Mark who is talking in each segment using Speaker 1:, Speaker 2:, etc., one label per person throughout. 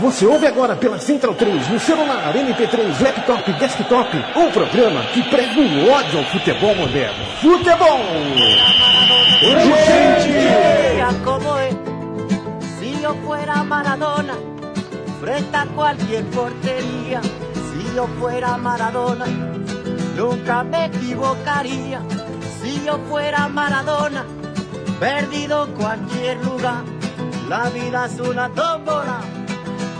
Speaker 1: Você ouve agora pela Central 3, no celular, MP3, laptop, desktop, um programa que prega o ódio ao futebol moderno. Futebol! Urgente!
Speaker 2: como es. Si yo fuera Maradona, frente a cualquier portería, si yo fuera Maradona, nunca me equivocaría. Si yo fuera Maradona, perdido cualquier lugar, la vida es una tómbola,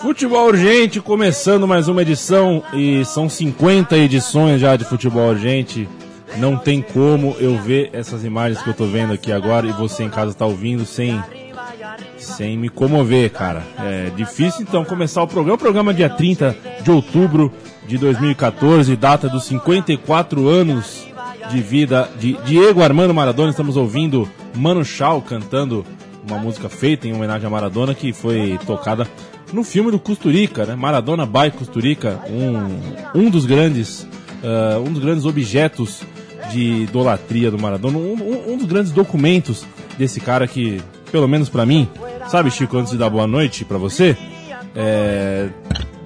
Speaker 3: Futebol Urgente, começando mais uma edição e são 50 edições já de Futebol Urgente. Não tem como eu ver essas imagens que eu tô vendo aqui agora e você em casa tá ouvindo sem sem me comover, cara. É difícil então começar o programa. O programa é dia 30 de outubro de 2014, data dos 54 anos de vida de Diego Armando Maradona. Estamos ouvindo Mano Chao cantando uma música feita em homenagem a Maradona que foi tocada no filme do Custurica, né? Maradona by Custurica, um, um dos grandes uh, um dos grandes objetos de idolatria do Maradona, um, um, dos grandes documentos desse cara que, pelo menos pra mim, sabe, Chico, antes de dar boa noite pra você, é,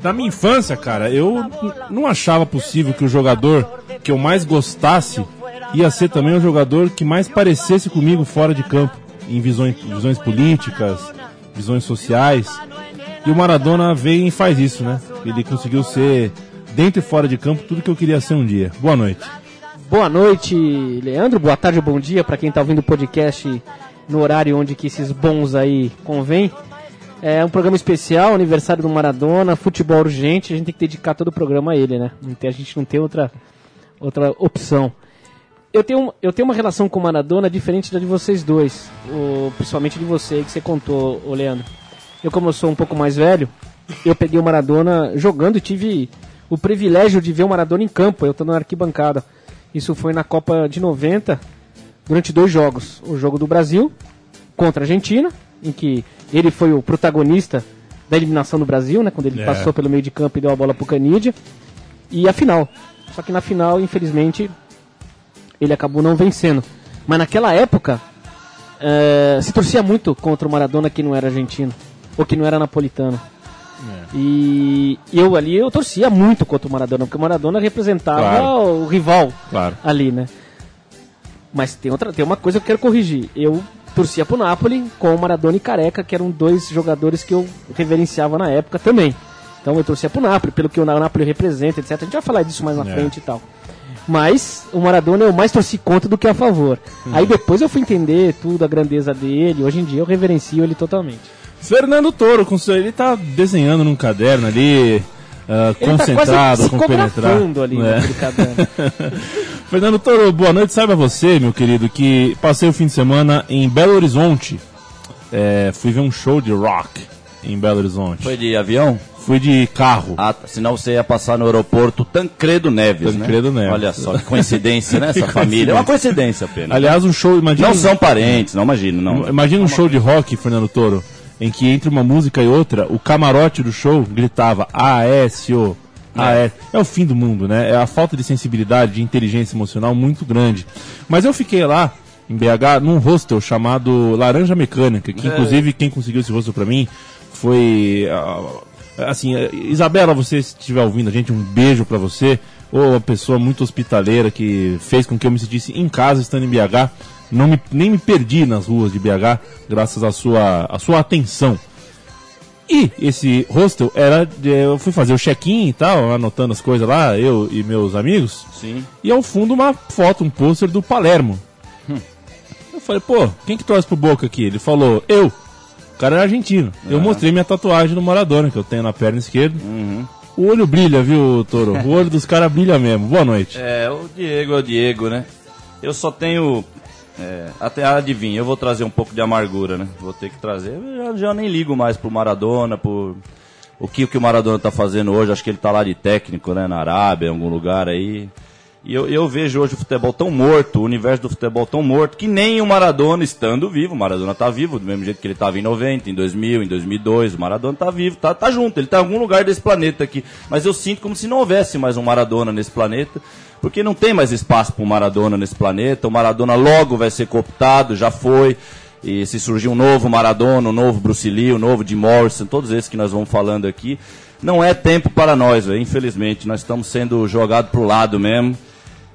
Speaker 3: da minha infância, cara, eu não achava possível que o jogador que eu mais gostasse ia ser também o jogador que mais parecesse comigo fora de campo, em visões, visões políticas, visões sociais. E o Maradona vem e faz isso, né? Ele conseguiu ser, dentro e fora de campo, tudo que eu queria ser um dia. Boa noite.
Speaker 4: Boa noite, Leandro. Boa tarde, bom dia para quem está ouvindo o podcast no horário onde que esses bons aí convém. É um programa especial, aniversário do Maradona, futebol urgente. A gente tem que dedicar todo o programa a ele, né? A gente não tem outra, outra opção. Eu tenho, eu tenho uma relação com o Maradona diferente da de vocês dois, o- principalmente de você, que você contou, ô Leandro. Eu, como eu sou um pouco mais velho, eu peguei o Maradona jogando e tive o privilégio de ver o Maradona em campo. Eu tô na arquibancada. Isso foi na Copa de 90, durante dois jogos. O jogo do Brasil contra a Argentina, em que ele foi o protagonista da eliminação do Brasil, né? Quando ele
Speaker 3: É.
Speaker 4: passou pelo meio de campo e deu a bola pro Canidia. E a final. Só que na final, infelizmente, ele acabou não vencendo. Mas naquela época, eh, se torcia muito contra o Maradona que não era argentino, ou que não era napolitano. E eu ali, eu torcia muito contra o Maradona, porque o Maradona representava
Speaker 3: Claro.
Speaker 4: o rival
Speaker 3: Claro.
Speaker 4: ali, né? Mas tem, outra, tem uma coisa que eu quero corrigir. Eu torcia pro Napoli com o Maradona e Careca, que eram dois jogadores que eu reverenciava na época também. Então eu torcia pro Napoli, pelo que o Napoli representa, etc. A gente vai falar disso mais na
Speaker 3: É.
Speaker 4: frente e tal. Mas o Maradona eu mais torci contra do que a favor. Aí depois eu fui entender tudo, a grandeza dele. Hoje em dia eu reverencio ele totalmente.
Speaker 3: Fernando Toro, com seu- ele tá desenhando num caderno ali,
Speaker 4: Ele tá
Speaker 3: concentrado,
Speaker 4: quase
Speaker 3: compenetrado.
Speaker 4: ali
Speaker 3: É.
Speaker 4: caderno.
Speaker 3: Fernando Toro, boa noite. Saiba você, meu querido, que passei o fim de semana em Belo Horizonte. É, fui ver um show de rock em Belo Horizonte.
Speaker 5: Foi de avião?
Speaker 3: Fui de carro.
Speaker 5: Ah, tá. senão você ia passar no aeroporto Tancredo Neves,
Speaker 3: Tancredo
Speaker 5: né?
Speaker 3: Neves.
Speaker 5: Olha só, que coincidência, né? Essa família. É uma
Speaker 3: coincidência.
Speaker 5: apenas.
Speaker 3: Aliás, um show, imagina.
Speaker 5: não são parentes, não imagino, não.
Speaker 3: Imagina um show de rock, Fernando Toro, em que entre uma música e outra, o camarote do show gritava ASO. AS. É o fim do mundo, né? É a falta de sensibilidade, de inteligência emocional muito grande. Mas eu fiquei lá, em BH, num hostel chamado Laranja Mecânica, que inclusive quem conseguiu esse hostel pra mim foi. ah, assim, eh, Isabela, você se estiver ouvindo a gente, um beijo pra você. Ou uma pessoa muito hospitaleira que fez com que eu me sentisse em casa estando em BH. não me, nem me perdi nas ruas de BH, graças à sua, à sua atenção. E esse hostel era. de- eu fui fazer o check-in e tal, anotando as coisas lá, eu e meus amigos.
Speaker 5: Sim.
Speaker 3: E ao fundo uma foto, um pôster do Palermo. Eu falei, pô, quem que torce pro Boca aqui? Ele falou, eu. O cara era argentino. Eu mostrei minha tatuagem do Maradona, que eu tenho na perna esquerda. O olho brilha, viu, Toro? O olho dos caras brilha mesmo. Boa noite.
Speaker 5: É, o Diego é o Diego, né? Eu só tenho. é, até adivinha, eu vou trazer um pouco de amargura, né? Vou ter que trazer. Eu já, já nem ligo mais pro Maradona, por. O que, o que o Maradona tá fazendo hoje, acho que ele tá lá de técnico, né? Na Arábia, em algum lugar aí. E eu, eu vejo hoje o futebol tão morto, o universo do futebol tão morto, que nem o Maradona estando vivo. O Maradona tá vivo, do mesmo jeito que ele tava em 90, em 2000, em 2002. O Maradona tá vivo, tá, tá junto, ele tá em algum lugar desse planeta aqui. Mas eu sinto como se não houvesse mais um Maradona nesse planeta, porque não tem mais espaço para o Maradona nesse planeta. O Maradona logo vai ser cooptado, já foi. E se surgir um novo Maradona, um novo Bruce Lee, um novo Jim Morrison, todos esses que nós vamos falando aqui, não é tempo para nós, véio, infelizmente. Nós estamos sendo jogados pro lado mesmo.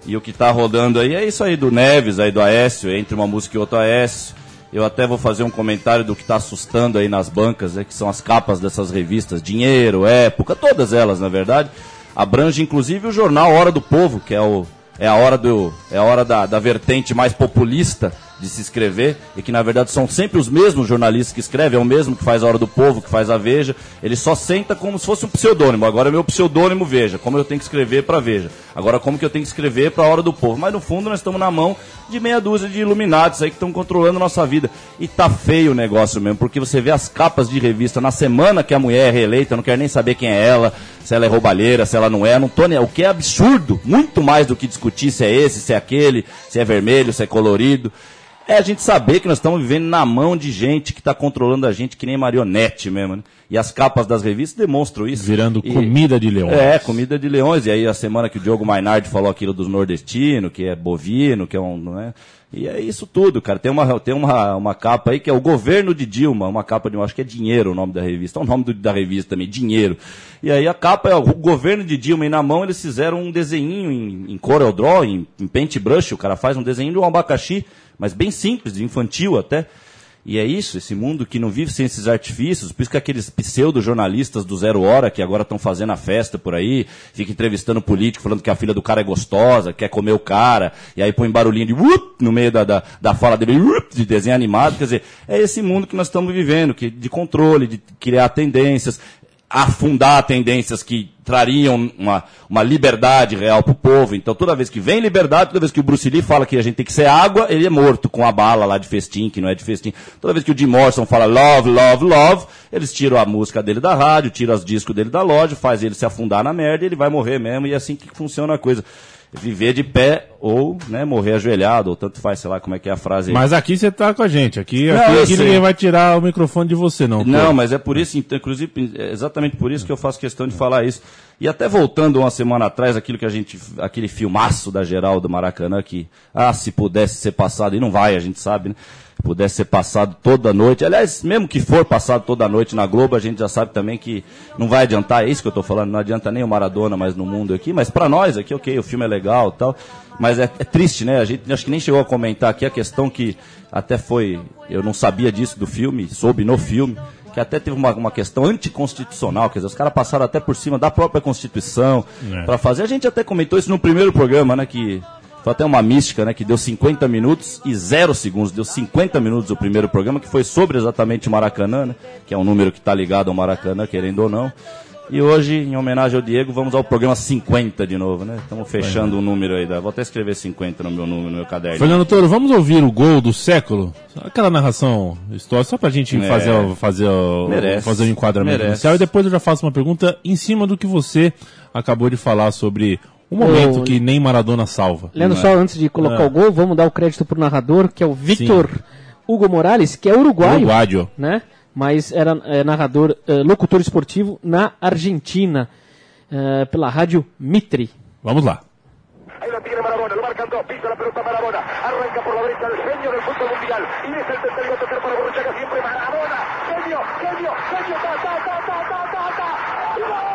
Speaker 5: E o que tá rodando aí é isso aí do Neves, aí do Aécio, entre uma música e outra Aécio. Eu até vou fazer um comentário do que tá assustando aí nas bancas, né, que são as capas dessas revistas, Dinheiro, Época, todas elas, na verdade. Abrange inclusive o jornal Hora do Povo, que é o é a hora do é a hora da, da vertente mais populista de se escrever e que na verdade são sempre os mesmos jornalistas que escrevem, é o mesmo que faz a hora do povo, que faz a Veja. Ele só senta como se fosse um pseudônimo. Agora é meu pseudônimo Veja, como eu tenho que escrever para Veja. Agora como que eu tenho que escrever para a hora do povo. Mas no fundo nós estamos na mão de meia dúzia de iluminados aí que estão controlando nossa vida. E tá feio o negócio mesmo, porque você vê as capas de revista na semana que a mulher é reeleita, eu não quero nem saber quem é ela, se ela é roubalheira, se ela não é, não tô nem, o que é absurdo, muito mais do que discutir se é esse, se é aquele, se é vermelho, se é colorido. É a gente saber que nós estamos vivendo na mão de gente que está controlando a gente que nem marionete mesmo, né? E as capas das revistas demonstram isso.
Speaker 3: Virando
Speaker 5: E-
Speaker 3: comida de leões.
Speaker 5: É, comida de leões. E aí a semana que o Diogo Mainardi falou aquilo dos nordestinos, que é bovino, que é um. Não é? E é isso tudo, cara. Tem uma, tem uma, uma capa aí que é o governo de Dilma, uma capa de, eu acho que é dinheiro o nome da revista. É o nome do- da revista também, dinheiro. E aí a capa é o governo de Dilma e na mão eles fizeram um desenho em, em Corel Draw, em, em paintbrush. O cara faz um desenho de um abacaxi, mas bem simples, infantil até. E é isso, esse mundo que não vive sem esses artifícios, por isso que aqueles pseudo-jornalistas do Zero Hora, que agora estão fazendo a festa por aí, fica entrevistando político, falando que a filha do cara é gostosa, quer comer o cara, e aí põe barulhinho de "Wup" no meio da, da, da fala dele, "Wup", de desenho animado, quer dizer, é esse mundo que nós estamos vivendo, que, de controle, de criar tendências, afundar tendências que trariam uma, uma liberdade real para o povo. Então, toda vez que vem liberdade, toda vez que o Bruce Lee fala que a gente tem que ser água, ele é morto com a bala lá de festim, que não é de festim. Toda vez que o Jim Morrison fala love, love, love, eles tiram a música dele da rádio, tiram os discos dele da loja, faz ele se afundar na merda e ele vai morrer mesmo. E é assim que funciona a coisa. Viver de pé ou né, morrer ajoelhado, ou tanto faz, sei lá como é que é a frase aí.
Speaker 3: Mas aqui você tá com a gente. Aqui,
Speaker 5: Não,
Speaker 3: aqui, aqui ninguém vai tirar o microfone de você, não.
Speaker 5: Não,
Speaker 3: pô.
Speaker 5: mas é por isso, então, inclusive, é exatamente por isso que eu faço questão de falar isso. E até voltando uma semana atrás, aquilo que a gente, aquele filmaço da geral do Maracanã, que, ah, se pudesse ser passado, e não vai, a gente sabe, né? Pudesse ser passado toda noite. Aliás, mesmo que for passado toda noite na Globo, a gente já sabe também que não vai adiantar, é isso que eu tô falando, não adianta nem o Maradona mais no mundo aqui, mas pra nós aqui, ok, o filme é legal e tal. Mas é, é triste, né? A gente acho que nem chegou a comentar aqui a questão que até foi. Eu não sabia disso do filme, soube no filme, que até teve uma, uma questão anticonstitucional, quer dizer, os caras passaram até por cima da própria Constituição
Speaker 3: É.
Speaker 5: pra fazer. A gente até comentou isso no primeiro programa, né? Que foi até uma mística, né? Que deu 50 minutos e 0 segundos. Deu 50 minutos o primeiro programa, que foi sobre exatamente o Maracanã, né? Que é um número que está ligado ao Maracanã, querendo ou não. E hoje, em homenagem ao Diego, vamos ao programa 50 de novo, né? Estamos fechando o número aí. Da... Vou até escrever 50 no meu número, no meu caderno.
Speaker 3: Fernando Toro, vamos ouvir o gol do século? Aquela narração histórica, só pra gente
Speaker 5: É.
Speaker 3: fazer, o- fazer, o-
Speaker 5: Merece.
Speaker 3: fazer o enquadramento
Speaker 5: Merece.
Speaker 3: inicial e depois eu já faço uma pergunta em cima do que você acabou de falar sobre o momento
Speaker 4: Ô,
Speaker 3: que nem Maradona salva.
Speaker 4: Leandro, só antes de colocar
Speaker 3: Ah.
Speaker 4: o gol, vamos dar o crédito pro narrador, que é o Victor Hugo Morales, que é uruguaio,
Speaker 3: Uruguaio.
Speaker 4: né? Mas era é, narrador, é, locutor esportivo na Argentina, é, pela rádio Mitre.
Speaker 3: Vamos lá.
Speaker 6: Ahí lo tiene Marabona, lo marcan dos, pisa la pelota Marabona, arranca por la derecha el genio del fútbol mundial, y es el tercero a tocar para Borruchaga siempre Marabona, genio, genio, genio, ta, ta, ta, ta, ta, ta, ta, gol,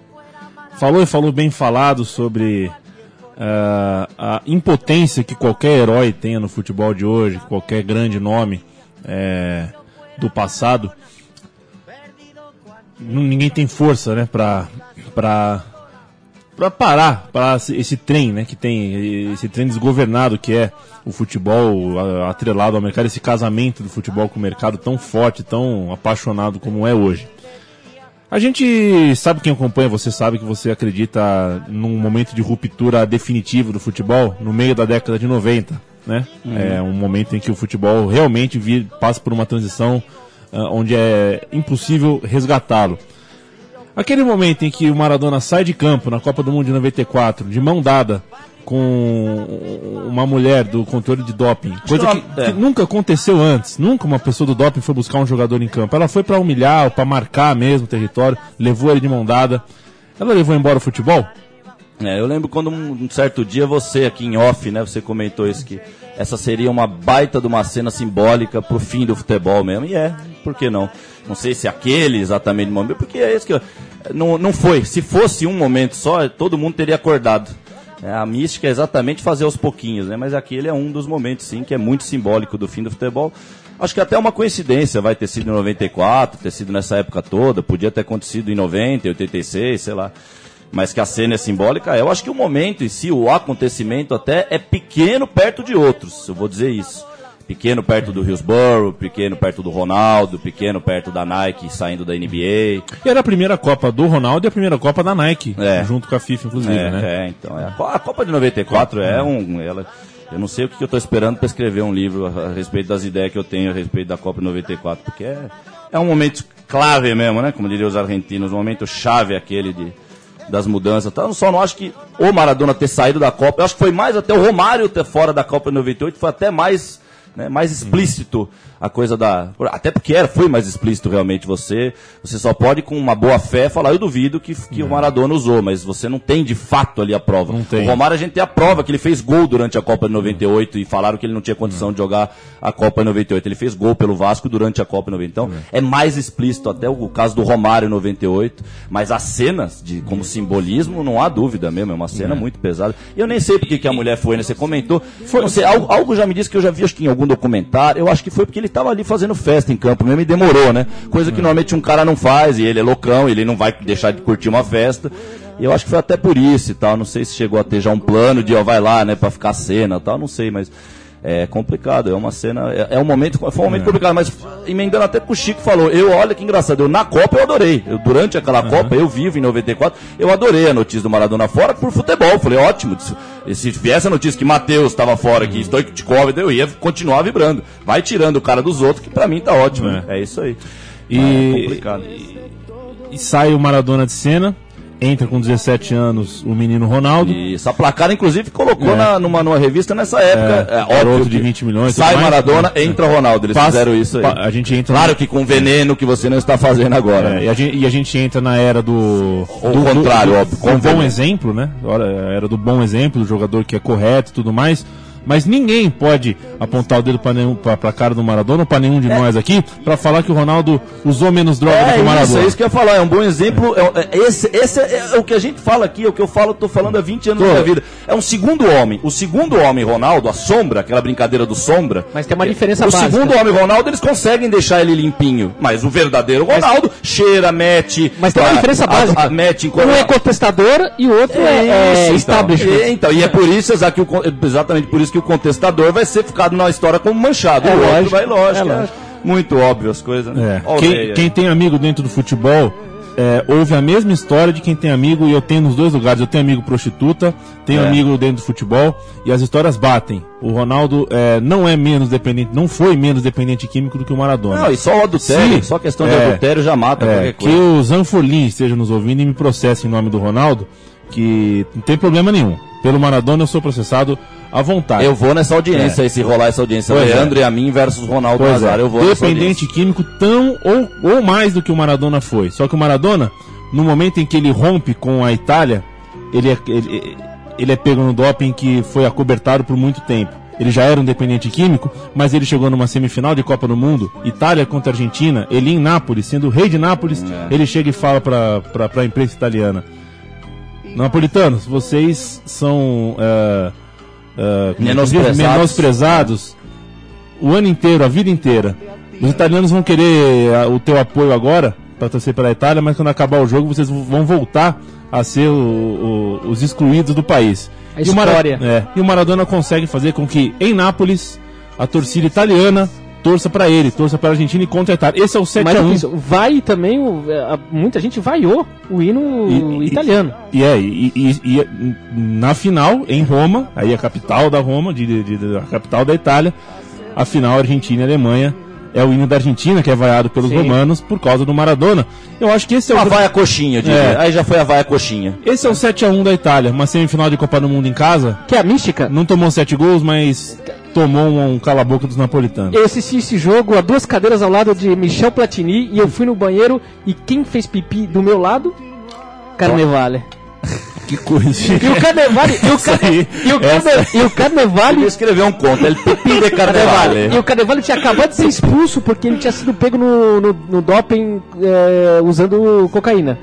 Speaker 3: falou e falou bem falado sobre ah, a impotência que qualquer herói tenha no futebol de hoje, qualquer grande nome eh, do passado. Ninguém tem força, né, pra, pra, pra parar para esse trem, né, que tem esse trem desgovernado que é o futebol atrelado ao mercado, esse casamento do futebol com o mercado tão forte, tão apaixonado como é hoje. A gente sabe quem acompanha, você sabe que você acredita num momento de ruptura definitiva do futebol no meio da década de 90, né? É um momento em que o futebol realmente vir, passa por uma transição ah, onde é impossível resgatá-lo. Aquele momento em que o Maradona sai de campo na Copa do Mundo de 94, de mão dada com uma mulher do controle de doping, coisa
Speaker 5: que
Speaker 3: que,
Speaker 5: é.
Speaker 3: nunca aconteceu antes. Nunca uma pessoa do doping foi buscar um jogador em campo. Ela foi pra humilhar, ou pra marcar mesmo o território, levou ele de mão dada. Ela levou embora o futebol?
Speaker 5: É, eu lembro quando um, um certo dia você aqui em off, né, você comentou isso que essa seria uma baita de uma cena simbólica pro fim do futebol mesmo. E é, por que não? Não sei se aquele exatamente momento, porque é isso que eu, não, não foi. Se fosse um momento só, todo mundo teria acordado. É, a mística é exatamente fazer aos pouquinhos, né? Mas aquele é um dos momentos, sim, que é muito simbólico do fim do futebol. Acho que até uma coincidência vai ter sido em 94, ter sido nessa época toda, podia ter acontecido em 90, 86, sei lá mas que a cena é simbólica, eu acho que o momento em si, o acontecimento até é pequeno perto de outros, eu vou dizer isso. Pequeno perto do Hillsborough, pequeno perto do Ronaldo, pequeno perto da Nike saindo da NBA.
Speaker 3: E era a primeira Copa do Ronaldo e a primeira Copa da Nike,
Speaker 5: É.
Speaker 3: junto com a FIFA, inclusive,
Speaker 5: É,
Speaker 3: né?
Speaker 5: é, então. é. A Co- A Copa de 94 é um. Ela, eu não sei o que que eu estou esperando para escrever um livro a, a respeito das ideias que eu tenho a respeito da Copa de 94, porque é, é um momento clave mesmo, né? Como diriam os argentinos, um momento chave aquele de, das mudanças. Eu só não acho que o Maradona ter saído da Copa, eu acho que foi mais até o Romário ter fora da Copa de 98, foi até mais. Né, mais explícito a coisa da. Até porque era, foi mais explícito realmente você. Você só pode, com uma boa fé, falar, eu duvido que, que o Maradona usou, mas você não tem de fato ali a prova.
Speaker 3: Não tem.
Speaker 5: O Romário a gente tem a prova que ele fez gol durante a Copa de 98 e falaram que ele não tinha condição de jogar a Copa de 98. Ele fez gol pelo Vasco durante a Copa de 98. Então, é mais explícito até o caso do Romário em 98, mas as cenas de como simbolismo não há dúvida mesmo, é uma cena muito pesada. E eu nem sei porque que a mulher foi, né? Você comentou. Foi, não sei, algo, algo já me disse que eu já vi acho que em algum documentário. Eu acho que foi porque ele estava ali fazendo festa em campo mesmo e demorou, né? Coisa que normalmente um cara não faz, e ele é loucão, ele não vai deixar de curtir uma festa. E eu acho que foi até por isso e tal. Não sei se chegou a ter já um plano de, ó, vai lá, né, pra ficar cena e tal, não sei, mas é complicado. É uma cena. É, é um momento. Foi um momento complicado, mas emendando até porque o Chico falou, eu, olha que engraçado, eu na Copa eu adorei. Eu, durante aquela Copa, eu vivo em 94, eu adorei a notícia do Maradona fora por futebol. Falei, ótimo. Se, se viesse a notícia que Matheus estava fora, que Stoichkov, eu ia continuar vibrando. Vai tirando o cara dos outros, que pra mim tá ótimo.
Speaker 3: É.
Speaker 5: né? É isso aí.
Speaker 3: E,
Speaker 5: é complicado.
Speaker 3: e sai o Maradona de cena, entra com 17 anos o menino Ronaldo.
Speaker 5: Isso, a placar, inclusive, colocou
Speaker 3: É.
Speaker 5: na, numa, numa revista nessa época.
Speaker 3: É,
Speaker 5: É, óbvio
Speaker 3: de
Speaker 5: que
Speaker 3: 20 milhões,
Speaker 5: Sai. Maradona,
Speaker 3: É.
Speaker 5: entra Ronaldo. Eles
Speaker 3: Passa-
Speaker 5: fizeram isso aí.
Speaker 3: a gente entra
Speaker 5: Claro que com veneno que você não está fazendo agora.
Speaker 3: É, e, a gente, e a gente entra na era do.
Speaker 5: O
Speaker 3: do,
Speaker 5: contrário,
Speaker 3: do,
Speaker 5: óbvio, com
Speaker 3: bom exemplo, né? Era do bom exemplo, do jogador que é correto e tudo mais. Mas ninguém pode apontar o dedo pra, pra cara do Maradona ou pra nenhum de nós aqui pra falar que o Ronaldo usou menos droga do que o
Speaker 5: É isso,
Speaker 3: Maradona.
Speaker 5: é isso que eu ia falar, é um bom exemplo. é- é- esse esse é, o que a gente fala aqui, é o que eu falo, tô falando há 20 anos da minha vida. É um segundo homem. O segundo homem, Ronaldo, a sombra, aquela brincadeira do sombra.
Speaker 4: Mas tem uma diferença
Speaker 5: O
Speaker 4: básica.
Speaker 5: segundo homem, Ronaldo, eles conseguem deixar ele limpinho. Mas o verdadeiro Ronaldo cheira, mete.
Speaker 4: Mas tem uma
Speaker 5: a-
Speaker 4: diferença
Speaker 5: a-
Speaker 4: básica.
Speaker 5: a- mete em
Speaker 4: Um é contestador e o outro é, é
Speaker 5: isso, então.
Speaker 4: establishment.
Speaker 5: E, então, e é por isso, exatamente por isso que o contestador vai ser ficado na história como manchado.
Speaker 4: É
Speaker 5: o outro
Speaker 4: lógico,
Speaker 5: vai, lógico.
Speaker 4: é lógico.
Speaker 5: muito óbvio as coisas. Né?
Speaker 3: É, quem, quem tem amigo dentro do futebol é, houve a mesma história de quem tem amigo, e eu tenho nos dois lugares. Eu tenho amigo prostituta, tenho
Speaker 5: É.
Speaker 3: amigo dentro do futebol, e as histórias batem. O Ronaldo é, não é menos dependente, não foi menos dependente químico do que o Maradona.
Speaker 5: Não, e só o adultério, só questão de
Speaker 3: É.
Speaker 5: adultério já mata
Speaker 3: É,
Speaker 5: qualquer
Speaker 3: que
Speaker 5: coisa.
Speaker 3: o Zanfolin esteja nos ouvindo e me processe em nome do Ronaldo, que não tem problema nenhum. Pelo Maradona eu sou processado à vontade.
Speaker 5: Eu vou nessa audiência aí, se rolar essa audiência.
Speaker 3: Pois é.
Speaker 5: Leandro e a mim versus Ronaldo
Speaker 3: Pois
Speaker 5: Nazário.
Speaker 3: é,
Speaker 5: Eu vou
Speaker 3: dependente químico tão ou, ou mais do que o Maradona foi. Só que o Maradona, no momento em que ele rompe com a Itália, ele é, ele, ele é pego no doping que foi acobertado por muito tempo. Ele já era um dependente químico, mas ele chegou numa semifinal de Copa do Mundo, Itália contra Argentina, ele em Nápoles, sendo o rei de Nápoles,
Speaker 5: É.
Speaker 3: ele chega e fala para a imprensa italiana: Napolitanos, vocês são que diz?
Speaker 5: Menosprezados.
Speaker 3: menosprezados o ano inteiro, a vida inteira. Os italianos vão querer o teu apoio agora para torcer pela Itália, mas quando acabar o jogo vocês vão voltar a ser o- o- os excluídos do país.
Speaker 4: A
Speaker 3: E o Mara- é, e o Maradona consegue fazer com que em Nápoles a torcida italiana torça para ele, torça para a Argentina e contra a Itália. Esse é o 7
Speaker 4: Mas
Speaker 3: a
Speaker 4: eu
Speaker 3: 1.
Speaker 4: fiz, vai também, o- a- muita gente vaiou o hino
Speaker 3: E-
Speaker 4: italiano.
Speaker 3: E é, e, e- e na final, em Roma, aí a capital da Roma, de, de- de- a capital da Itália, a final Argentina e Alemanha é o hino da Argentina, que é vaiado pelos
Speaker 4: Sim.
Speaker 3: romanos por causa do Maradona. Eu acho que esse é o.
Speaker 5: A vaia coxinha, eu diria.
Speaker 3: É.
Speaker 5: Aí já foi a vaia coxinha.
Speaker 3: Esse é o 7x1 da Itália, uma semifinal de Copa do Mundo em casa.
Speaker 4: Que é a mística.
Speaker 3: Não tomou sete gols, mas tomou um, um cala-boca dos napolitanos.
Speaker 4: Eu assisti esse jogo a duas cadeiras ao lado de Michel Platini e eu fui no banheiro e quem fez pipi do meu lado? Carnevale.
Speaker 3: Que coisa.
Speaker 4: E o Carnevale, e o, carne, e o, carne, e o Carnevale
Speaker 5: Ele escreveu um conto, ele pipi de
Speaker 4: E
Speaker 5: carnevale.
Speaker 4: o Carnevale tinha acabado de ser expulso porque ele tinha sido pego no, no, no doping é, usando cocaína.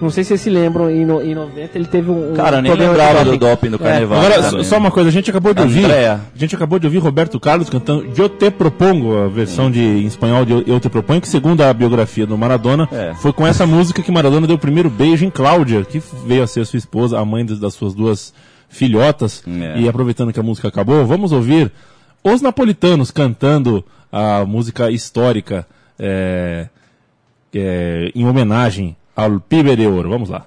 Speaker 4: Não sei se vocês se lembram, em, no, em 90 ele teve um. um
Speaker 5: Cara, nem
Speaker 4: problema de
Speaker 5: lembrava do doping do
Speaker 4: É.
Speaker 5: carnaval.
Speaker 3: Agora,
Speaker 5: também.
Speaker 3: só, uma coisa, a gente acabou de ouvir.
Speaker 5: Andrea.
Speaker 3: A gente acabou de ouvir Roberto Carlos cantando Eu Te Propongo, a versão de, em espanhol de Eu- Te Propongo, que segundo a biografia do Maradona,
Speaker 5: É.
Speaker 3: foi com essa música que Maradona deu o primeiro beijo em Cláudia, que veio a ser sua esposa, a mãe das, das suas duas filhotas.
Speaker 5: É.
Speaker 3: E aproveitando que a música acabou, vamos ouvir os napolitanos cantando a música histórica é, é, em homenagem ao Pibe de Ouro. Vamos lá.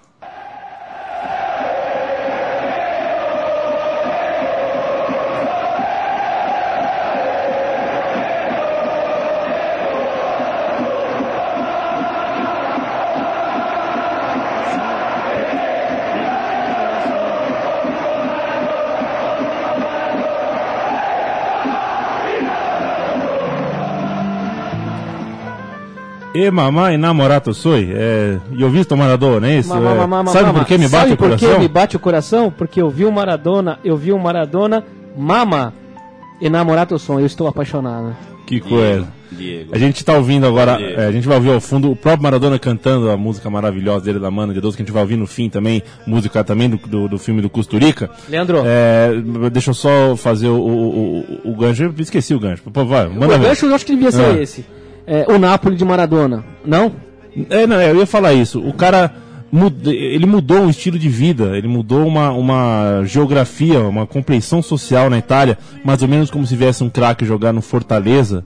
Speaker 3: E mamãe namorato soy. É, eu visto Maradona, é isso?
Speaker 4: Ma- ma-
Speaker 3: É, sabe por que me bate
Speaker 4: Sabe
Speaker 3: o
Speaker 4: por
Speaker 3: coração?
Speaker 4: que me bate o coração? Porque eu vi o Maradona, eu vi o Maradona, mama, enamorato som, eu estou apaixonado.
Speaker 3: Que coisa.
Speaker 5: Diego.
Speaker 3: A gente tá ouvindo agora, é, a gente vai ouvir ao fundo o próprio Maradona cantando a música maravilhosa dele da Mano de Deus, que a gente vai ouvir no fim também, música também do, do, do filme do Custurica.
Speaker 4: Leandro,
Speaker 3: É, deixa eu só fazer o, o, o, o gancho, eu esqueci o gancho. Pô, vai, manda
Speaker 4: o
Speaker 3: ver.
Speaker 4: gancho eu acho que devia ser
Speaker 3: Ah.
Speaker 4: esse. É, o Napoli de Maradona. Não?
Speaker 3: É, não, eu ia falar isso. O cara ele mudou um estilo de vida, ele mudou uma, uma geografia, uma compreensão social na Itália, mais ou menos como se viesse um craque jogar no Fortaleza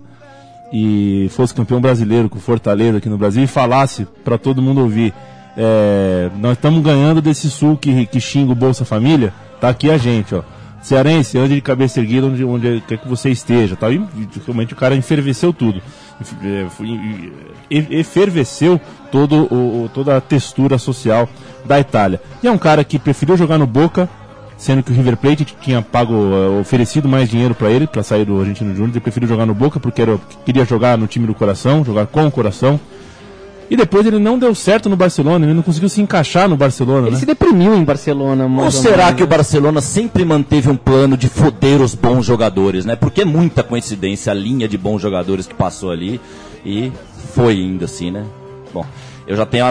Speaker 3: e fosse campeão brasileiro com o Fortaleza aqui no Brasil e falasse para todo mundo ouvir. é, nós estamos ganhando desse sul que, que xinga o Bolsa Família, tá aqui a gente, ó. Cearense, ande de cabeça erguida onde, onde quer que você esteja. Tá? E realmente o cara enferveceu tudo. É, e- Eferveceu todo o- toda a textura social da Itália. E é um cara que preferiu jogar no Boca, sendo que o River Plate tinha pago, eh, oferecido mais dinheiro para ele, para sair do Argentino Júnior. Ele preferiu jogar no Boca porque era, queria jogar no time do coração, jogar com o coração. E depois ele não deu certo no Barcelona, ele não conseguiu se encaixar no Barcelona,
Speaker 4: Ele
Speaker 3: né?
Speaker 4: se deprimiu em Barcelona.
Speaker 5: Ou será
Speaker 4: menos,
Speaker 5: que o? Barcelona sempre manteve um plano de foder os bons jogadores, né? Porque é muita coincidência a linha de bons jogadores que passou ali e foi ainda assim, né? Bom, eu já tenho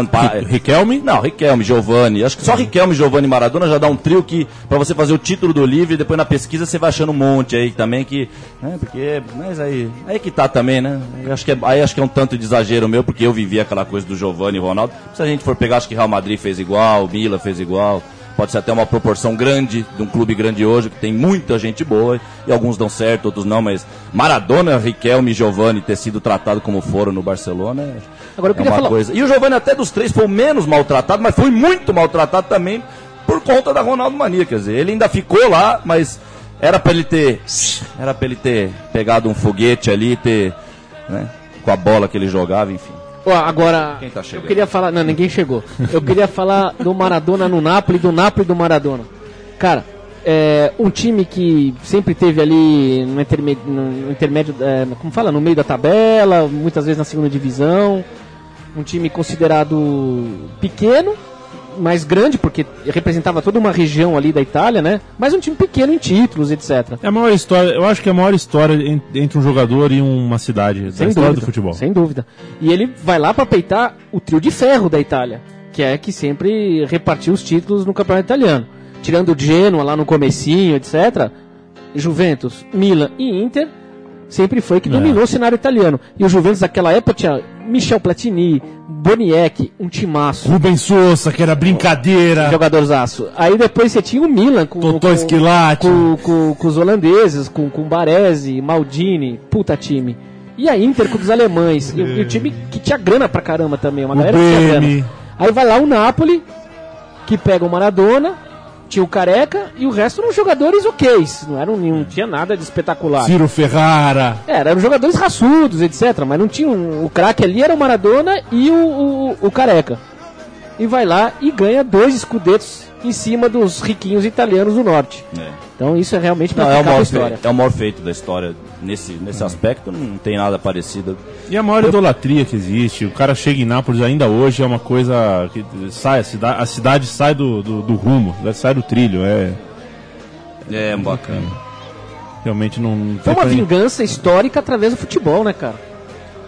Speaker 3: Riquelme?
Speaker 5: Não, Riquelme, Giovanni. Acho que só Riquelme, Giovanni e Maradona já dá um trio que pra você fazer o título do livro e depois na pesquisa você vai achando um monte aí também que, né, porque, mas aí, aí que tá também, né? Aí acho que é, aí acho que é um tanto de exagero meu porque eu vivi aquela coisa do Giovanni e Ronaldo. Se a gente for pegar, acho que Real Madrid fez igual, Milan fez igual. Pode ser até uma proporção grande de um clube grande hoje, que tem muita gente boa, e alguns dão certo, outros não, mas Maradona, Riquelme e Giovanni ter sido tratado como foram no Barcelona é,
Speaker 4: Agora eu
Speaker 5: é uma
Speaker 4: falar-
Speaker 5: coisa. E o Giovanni até dos três foi o menos maltratado, mas foi muito maltratado também por conta da Ronaldo Mania, quer dizer, ele ainda ficou lá, mas era pra ele ter, era para ele ter pegado um foguete ali, ter, né, com a bola que ele jogava, enfim.
Speaker 4: Ó, agora,
Speaker 5: Quem tá
Speaker 4: eu queria falar. Não, ninguém chegou. Eu queria falar do Maradona no Napoli, do Napoli do Maradona. Cara, é, um time que sempre teve ali no intermédio, no intermédio é, como fala, no meio da tabela, muitas vezes na segunda divisão. Um time considerado pequeno, mas grande, porque representava toda uma região ali da Itália, né? Mas um time pequeno em títulos, etc.
Speaker 3: É a maior história, eu acho que é a maior história en- entre um jogador e uma cidade, da
Speaker 4: Sem
Speaker 3: história
Speaker 4: dúvida,
Speaker 3: do futebol.
Speaker 4: Sem dúvida. E ele vai lá para peitar o trio de ferro da Itália, que é que sempre repartiu os títulos no campeonato italiano. Tirando o Genoa lá no comecinho, etc. Juventus, Milan e Inter sempre foi que
Speaker 3: É.
Speaker 4: dominou o cenário italiano. E o Juventus daquela época tinha Michel Platini, Boniek, um timaço.
Speaker 3: Rubens Souza, que era brincadeira.
Speaker 4: Jogadorzaço. Aí depois você tinha o Milan com,
Speaker 3: Totó
Speaker 4: com,
Speaker 3: Esquilate.
Speaker 4: com, com, com os holandeses, com, com Baresi, Maldini, puta time. E a Inter com os alemães. E, e o time que tinha grana pra caramba também, uma
Speaker 3: O
Speaker 4: galera que tinha grana. Aí vai lá o Napoli, que pega o Maradona, tinha o Careca e o resto eram jogadores ok's. Não, eram, não tinha nada de espetacular.
Speaker 3: Ciro Ferrara.
Speaker 4: É, eram jogadores raçudos, etc. Mas não tinha um, o craque ali era o Maradona e o, o, o Careca. E vai lá e ganha dois escudetos em cima dos riquinhos italianos do norte. Então isso é realmente
Speaker 5: Não, é, maior
Speaker 4: história.
Speaker 5: feito, é o maior feito da história. Nesse, nesse aspecto, não tem nada parecido.
Speaker 3: E a maior idolatria que existe. O cara chega em Nápoles ainda hoje é uma coisa que sai, a cidade, a cidade sai do, do, do rumo, sai do trilho. É
Speaker 5: É bacana.
Speaker 3: realmente não.
Speaker 4: Foi uma vingança histórica através do futebol, né, cara?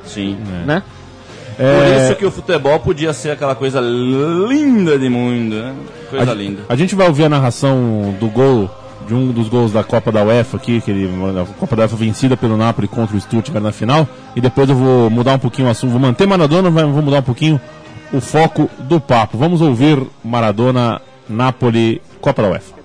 Speaker 5: Sim.
Speaker 4: Né?
Speaker 5: Por
Speaker 3: É,
Speaker 5: isso que o futebol podia ser aquela coisa linda de mundo, né? Coisa
Speaker 3: a,
Speaker 5: linda.
Speaker 3: a gente vai ouvir a narração do gol de um dos gols da Copa da UEFA aqui, que ele, a Copa da UEFA vencida pelo Napoli contra o Stuttgart na final, e depois eu vou mudar um pouquinho o assunto, vou manter Maradona, mas vou mudar um pouquinho o foco do papo. Vamos ouvir Maradona, Napoli, Copa da UEFA.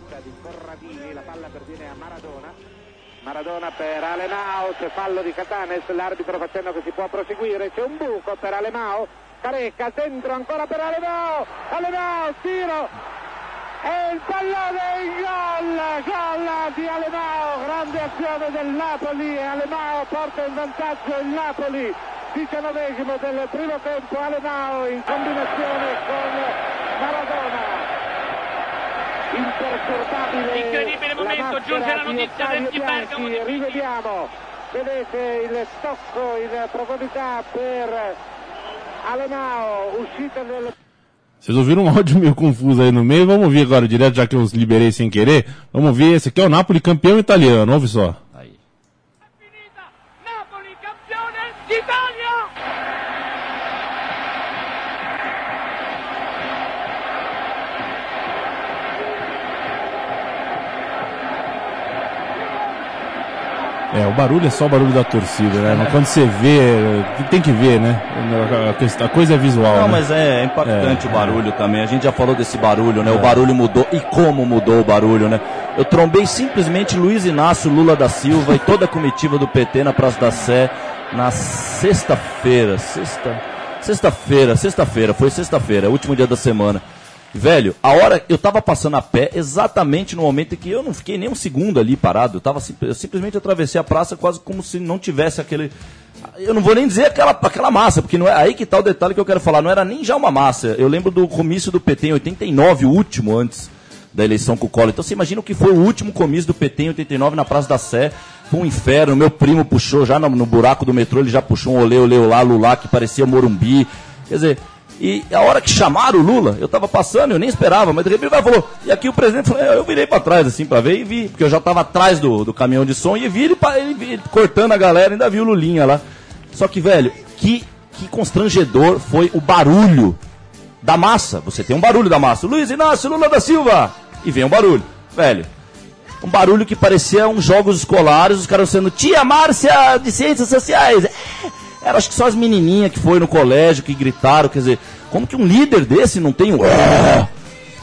Speaker 6: Alemao, c'è fallo di Catanes, l'arbitro facendo che si può proseguire, c'è un buco per Alemao, Carecca dentro ancora per Alemao, Alemao, tiro, e il pallone in gol, gol di Alemao, grande azione del Napoli, Alemao porta in vantaggio il Napoli, diciannovesimo del primo tempo, Alemao in combinazione con Maradona.
Speaker 7: Incredibile momento, giunge la
Speaker 6: di
Speaker 7: notizia del Bergamo
Speaker 6: Bianchi,
Speaker 7: di
Speaker 6: rivediamo vedete il tocco in profondità per Alemao uscita del
Speaker 3: Vocês ouviram um áudio meio confuso aí no meio, vamos ouvir agora direto, já que eu os liberei sem querer. Vamos ver, esse aqui é o Napoli campeão italiano, ouve só. É, o barulho é só o barulho da torcida, né? Mas quando você vê, tem que ver, né? A coisa é visual.
Speaker 5: Não,
Speaker 3: né?
Speaker 5: mas é impactante o barulho também. A gente já falou desse barulho, né? O barulho mudou e como mudou o barulho, né? Eu trombei simplesmente Luiz Inácio Lula da Silva e toda a comitiva do PT na Praça da Sé na sexta-feira. Sexta. Sexta-feira, sexta-feira, foi sexta-feira, último dia da semana. Velho, a hora eu tava passando a pé exatamente no momento em que eu não fiquei nem um segundo ali parado. Eu, tava, eu simplesmente atravessei a praça quase como se não tivesse aquele. Eu não vou nem dizer aquela, aquela massa, porque não é aí que tá o detalhe que eu quero falar. Não era nem já uma massa. Eu lembro do comício do PT em 89, o último antes da eleição com o Collor. Então você imagina o que foi o último comício do PT em 89 na Praça da Sé. Foi um inferno. Meu primo puxou já no, no buraco do metrô, ele já puxou um olê, olê, olá, Lula, que parecia Morumbi. Quer dizer, e a hora que chamaram o Lula, eu tava passando, eu nem esperava, mas de repente vai falou. E aqui o presidente falou, eu virei pra trás assim pra ver e vi, porque eu já tava atrás do, do caminhão de som e vi ele, ele, ele cortando a galera, ainda vi o Lulinha lá. Só que, velho, que, que constrangedor foi o barulho da massa. Você tem um barulho da massa. Luiz Inácio Lula da Silva! E vem um barulho. Velho, um barulho que parecia uns jogos escolares, os caras sendo tia Márcia de Ciências Sociais. É, Era acho que só as menininhas que foi no colégio, que gritaram, quer dizer, como que um líder desse não tem um...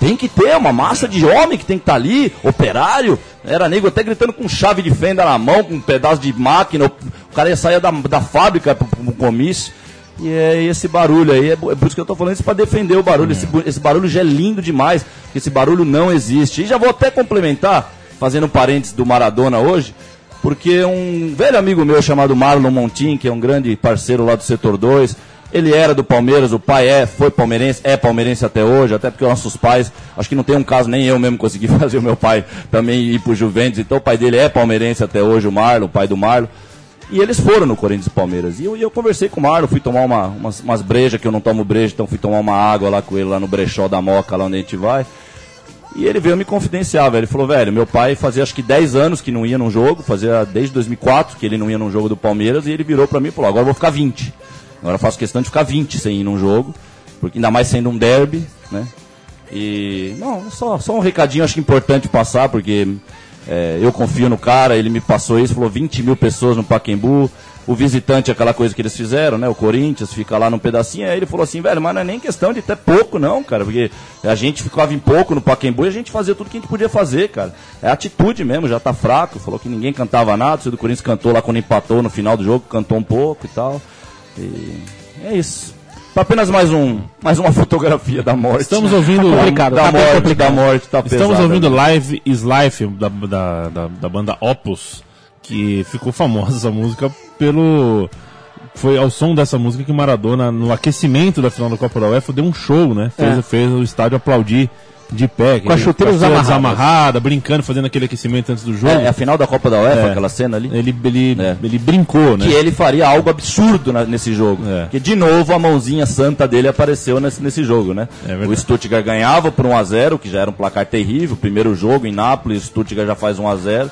Speaker 5: Tem que ter uma massa de homem que tem que estar ali, operário. Era nego até gritando com chave de fenda na mão, com um pedaço de máquina. O cara ia sair da, da fábrica pro, comício. E é esse barulho aí, é, por isso que eu tô falando isso para defender o barulho. Esse, esse barulho já é lindo demais, porque esse barulho não existe. E já vou até complementar, fazendo parênteses do Maradona hoje, porque um velho amigo meu chamado Marlon Montin, que é um grande parceiro lá do setor 2, ele era do Palmeiras, o pai é, foi palmeirense, é palmeirense até hoje, até porque nossos pais, acho que não tem um caso, nem eu mesmo consegui fazer o meu pai também ir pro Juventus, então o pai dele é palmeirense até hoje, o Marlon, o pai do Marlon. E eles foram no Corinthians e Palmeiras. E eu, eu conversei com o Marlon, fui tomar uma, umas, umas brejas, que eu não tomo breja, então fui tomar uma água lá com ele, lá no brechó da Moca, lá onde a gente vai. E ele veio me confidenciar, velho. Ele falou, velho, meu pai fazia acho que 10 anos que não ia num jogo, fazia desde 2004 que ele não ia num jogo do Palmeiras, e ele virou pra mim e falou, agora eu vou ficar 20. Agora eu faço questão de ficar 20 sem ir num jogo, porque ainda mais sendo um derby, né? E, não, só, só um recadinho acho que importante passar, porque é, eu confio no cara, ele me passou isso, falou 20 mil pessoas no Paquembu, o visitante, aquela coisa que eles fizeram, né? O Corinthians fica lá num pedacinho, aí ele falou assim, velho, mas não é nem questão de ter pouco, não, cara, porque a gente ficava em pouco no Paquembu e a gente fazia tudo que a gente podia fazer, cara. É atitude mesmo, já tá fraco, falou que ninguém cantava nada, o do Corinthians cantou lá quando empatou no final do jogo, cantou um pouco e tal. E é isso. Apenas mais um, mais uma fotografia da morte.
Speaker 3: Estamos ouvindo
Speaker 5: da,
Speaker 4: complicado,
Speaker 5: da
Speaker 4: tá
Speaker 5: morte,
Speaker 4: complicado.
Speaker 5: da morte, tá
Speaker 3: Estamos
Speaker 5: pesada.
Speaker 3: ouvindo Live is Life da, da, da, da banda Opus, que ficou famosa essa música pelo. Foi ao som dessa música que o Maradona, no aquecimento da final da Copa da UEFA, deu um show, né? Fez,
Speaker 4: É.
Speaker 3: fez o estádio aplaudir de pé.
Speaker 4: Com
Speaker 3: a chuteira desamarrada, brincando, fazendo aquele aquecimento antes do jogo.
Speaker 5: É, é a final da Copa da UEFA,
Speaker 3: É.
Speaker 5: aquela cena ali.
Speaker 3: Ele, ele,
Speaker 5: É.
Speaker 3: ele brincou, né?
Speaker 5: Que ele faria algo absurdo na- nesse jogo.
Speaker 3: É.
Speaker 5: Que de novo a mãozinha santa dele apareceu nesse, nesse jogo, né?
Speaker 3: É
Speaker 5: o Stuttgart ganhava por 1x0, que já era um placar terrível. Primeiro jogo em Nápoles, o Stuttgart já faz 1x0.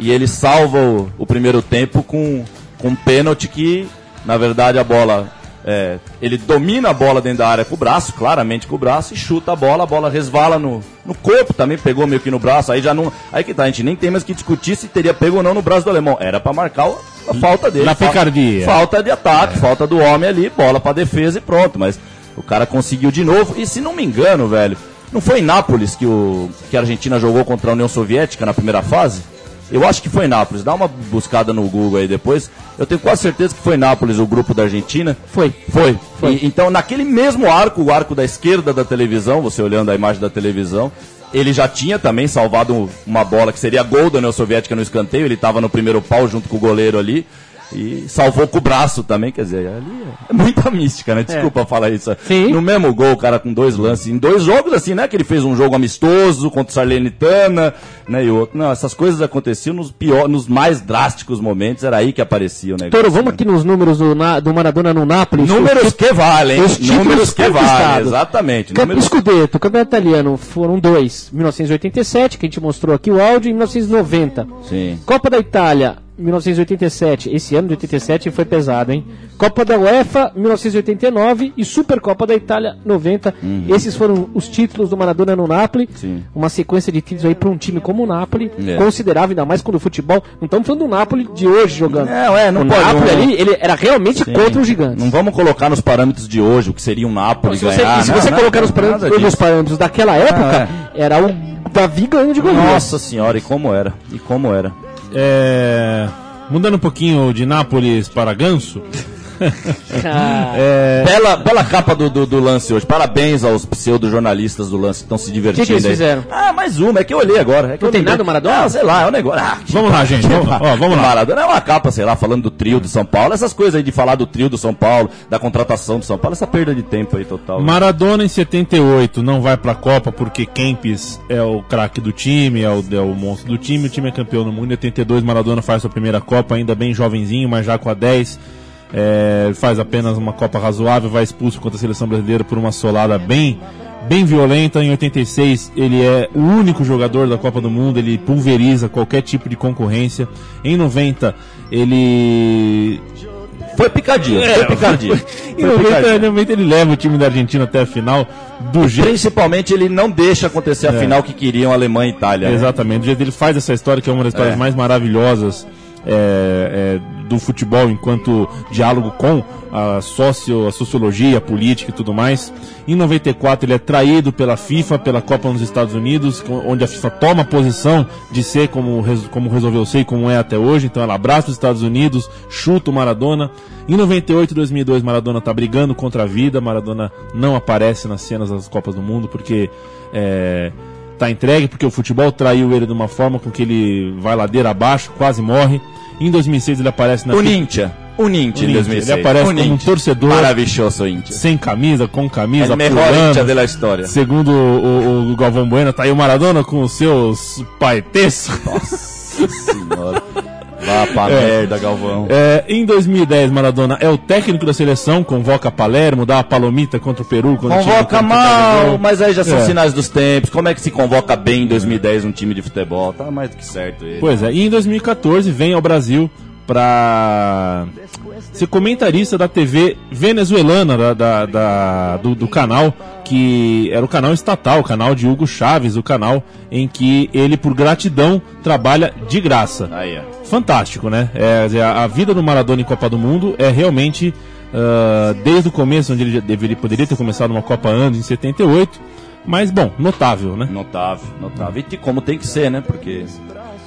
Speaker 5: E ele salva o, o primeiro tempo com, com um pênalti que, na verdade, a bola. é, ele domina a bola dentro da área com o braço, claramente com o braço, e chuta a bola, a bola resvala no, no corpo também, pegou meio que no braço, aí já não. Aí que tá, a gente nem tem mais que discutir se teria pego ou não no braço do alemão. Era pra marcar o- a falta dele.
Speaker 3: Na picardia.
Speaker 5: Falta de ataque, falta do homem ali, bola pra defesa e pronto. Mas o cara conseguiu de novo. E se não me engano, velho, não foi em Nápoles que, o, que a Argentina jogou contra a União Soviética na primeira fase? Eu acho que foi Nápoles. Dá uma buscada no Google aí depois. Eu tenho quase certeza que foi Nápoles o grupo da Argentina.
Speaker 4: Foi.
Speaker 5: Foi. E- então, naquele mesmo arco, o arco da esquerda da televisão, você olhando a imagem da televisão, ele já tinha também salvado uma bola que seria gol da União Soviética no escanteio. Ele estava no primeiro pau junto com o goleiro ali. E salvou com o braço também, quer dizer, ali é muita mística, né? Desculpa falar isso.
Speaker 4: Sim.
Speaker 5: No mesmo gol, o cara com dois lances, em dois jogos, assim, né? Que ele fez um jogo amistoso contra o Sarlenitana, né? E outro. Não, essas coisas aconteciam nos pior, nos mais drásticos momentos, era aí que aparecia o negócio.
Speaker 4: Toro, vamos aqui nos números do, Na- do Maradona no Napoli.
Speaker 5: Números
Speaker 4: Os-
Speaker 5: que valem,
Speaker 4: os
Speaker 5: números que valem, exatamente.
Speaker 4: Camp
Speaker 5: Números...
Speaker 4: Scudetto, campeonato italiano, foram dois. 1987, que a gente mostrou aqui o áudio, e 1990.
Speaker 5: Sim.
Speaker 4: Copa da Itália, 1987. Esse ano de 87 foi pesado, hein? Copa da UEFA, 1989 e Supercopa da Itália, 90. Esses foram os títulos do Maradona no Napoli.
Speaker 5: Uhum. Sim.
Speaker 4: Uma sequência de títulos aí para um time como o Napoli,
Speaker 5: É.
Speaker 4: considerável, ainda mais quando o futebol. Não estamos falando do Napoli de hoje jogando.
Speaker 5: Não, é, não
Speaker 4: o
Speaker 5: pode,
Speaker 4: Napoli
Speaker 5: não-
Speaker 4: ali, ele era realmente
Speaker 5: Sim.
Speaker 4: contra os gigantes.
Speaker 5: Não vamos colocar nos parâmetros de hoje o que seria um Napoli
Speaker 4: Se você,
Speaker 5: ganhar.
Speaker 4: e se
Speaker 5: não,
Speaker 4: você
Speaker 5: não,
Speaker 4: colocar nos parâmetros, hoje
Speaker 5: disso.
Speaker 4: os parâmetros daquela época, era o Davi ganhando de goleiro.
Speaker 5: Nossa senhora, e como era? E como era?
Speaker 3: É, mudando um pouquinho de Nápoles para Ganso.
Speaker 4: Ah,
Speaker 3: É,
Speaker 5: Bela, bela capa do, do, do lance hoje. Parabéns aos pseudo-jornalistas do lance que estão se divertindo
Speaker 4: Que que eles
Speaker 5: aí.
Speaker 4: fizeram?
Speaker 5: Ah, mais uma. É que eu olhei agora. É que
Speaker 4: Não tem
Speaker 5: lembrei.
Speaker 4: nada do Maradona?
Speaker 5: Ah, sei lá, é um negócio. Ah,
Speaker 3: Vamos lá, gente. Vamos, ó, vamos lá.
Speaker 5: Maradona é uma capa, sei lá, falando do trio do São Paulo. Essas coisas aí de falar do trio do São Paulo, da contratação do São Paulo. Essa perda de tempo aí total.
Speaker 3: Maradona em 78 não vai pra Copa porque Kempis é o craque do time, é o, é o monstro do time, o time é campeão no mundo. Em 82 Maradona faz sua primeira Copa, ainda bem jovenzinho, mas já com a 10. É, faz apenas uma Copa razoável, vai expulso contra a seleção brasileira por uma solada bem, bem violenta. Em 86 ele é o único jogador da Copa do Mundo, ele pulveriza qualquer tipo de concorrência. Em 90 ele
Speaker 5: Foi picadinha,
Speaker 3: É,
Speaker 5: foi picadinha.
Speaker 3: em
Speaker 5: Foi
Speaker 3: 90,
Speaker 5: picadinha.
Speaker 3: em 90 ele leva o time da Argentina até a final do jeito.
Speaker 5: Principalmente ele não deixa acontecer a
Speaker 3: É.
Speaker 5: final que queriam Alemanha e Itália. né?
Speaker 3: Exatamente, do jeito que ele faz essa história, que é uma das histórias
Speaker 5: É.
Speaker 3: mais maravilhosas é, é, do futebol enquanto diálogo com a, socio, a sociologia, a política e tudo mais. Em 94 ele é traído pela FIFA, pela Copa nos Estados Unidos, onde a FIFA toma a posição de ser como, como resolveu ser e como é até hoje. Então ela abraça os Estados Unidos, chuta o Maradona. Em 98 e 2002 Maradona tá brigando contra a vida, Maradona não aparece nas cenas das Copas do Mundo porque é, tá entregue, porque o futebol traiu ele de uma forma com que ele vai ladeira abaixo, quase morre. Em 2006 ele aparece na
Speaker 5: O Nintia. O Nintia em
Speaker 3: Nintia.
Speaker 5: 2006.
Speaker 3: Ele aparece como um torcedor.
Speaker 5: Maravilhoso, Intia.
Speaker 3: sem camisa, com camisa,
Speaker 5: É o melhor. Intia da história.
Speaker 3: Segundo o, o- Galvão Bueno, tá aí o Maradona com os seus paetês.
Speaker 5: Senhora. Vá pra
Speaker 3: É.
Speaker 5: merda, Galvão.
Speaker 3: É, em 2010, Maradona é o técnico da seleção, convoca Palermo, dá a palomita contra o Peru.
Speaker 5: Convoca mal, mas aí já são
Speaker 3: É.
Speaker 5: sinais dos tempos. Como é que se convoca bem em 2010 um time de futebol? Tá mais do que certo ele.
Speaker 3: Pois é, e em 2014 vem ao Brasil pra ser comentarista da TV venezuelana da, da- da- do, do canal, que era o canal estatal, o canal de Hugo Chaves, o canal em que ele, por gratidão, trabalha de graça. Fantástico, né? É, dizer, a, vida do Maradona em Copa do Mundo é realmente, ah, desde o começo, onde ele deveria, poderia ter começado uma Copa Andes em 78, mas, bom, notável, né?
Speaker 5: Notável, notável. E como tem que ser, né? Porque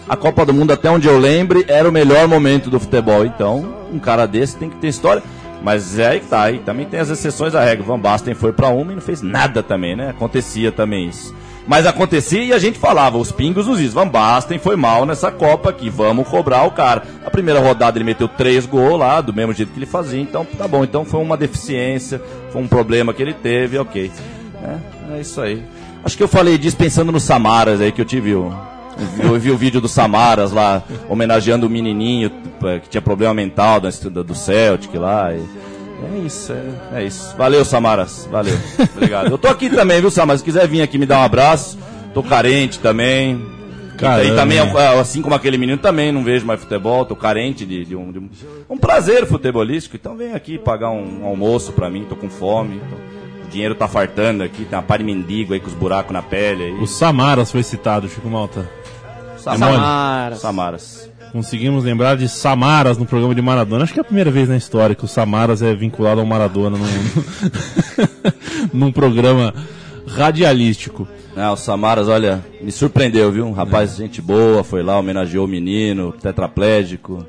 Speaker 5: a Copa do Mundo, até onde eu lembre, era o melhor momento do futebol. Então, um cara desse tem que ter história. Mas é aí que tá, aí também tem as exceções à regra. Van Basten foi pra uma e não fez nada também, né? Acontecia também isso. Mas acontecia e a gente falava, os pingos nos is. Van Basten foi mal nessa Copa aqui, vamos cobrar o cara. A primeira rodada ele meteu três gols lá, do mesmo jeito que ele fazia, então tá bom. Então foi uma deficiência, foi um problema que ele teve, ok. É, é isso aí. Acho que eu falei disso pensando no Samaras aí, que eu tive o. Eu vi o vídeo do Samaras lá, homenageando o menininho eh, que tinha problema mental da- do, do Celtic lá. e- é isso, é, é isso. Valeu, Samaras. Valeu. Obrigado. Eu tô aqui também, viu, Samaras? Se quiser vir aqui me dar um abraço, tô carente também.
Speaker 3: Caramba,
Speaker 5: e também, assim como aquele menino, também não vejo mais futebol, tô carente de, de um, de um, um prazer futebolístico. Então vem aqui pagar um, almoço pra mim, tô com fome. tô- o dinheiro tá fartando aqui, tem uma par de mendigo aí com os buracos na pele. Aí.
Speaker 3: O Samaras foi citado, Chico Malta.
Speaker 5: Samaras.
Speaker 4: Samaras.
Speaker 5: Samaras.
Speaker 3: Conseguimos lembrar de Samaras no programa de Maradona. Acho que é a primeira vez na história que o Samaras é vinculado ao Maradona num, num programa radialístico.
Speaker 5: Não, o Samaras, olha, me surpreendeu, viu? Um rapaz, gente boa, foi lá, homenageou o menino, tetraplégico.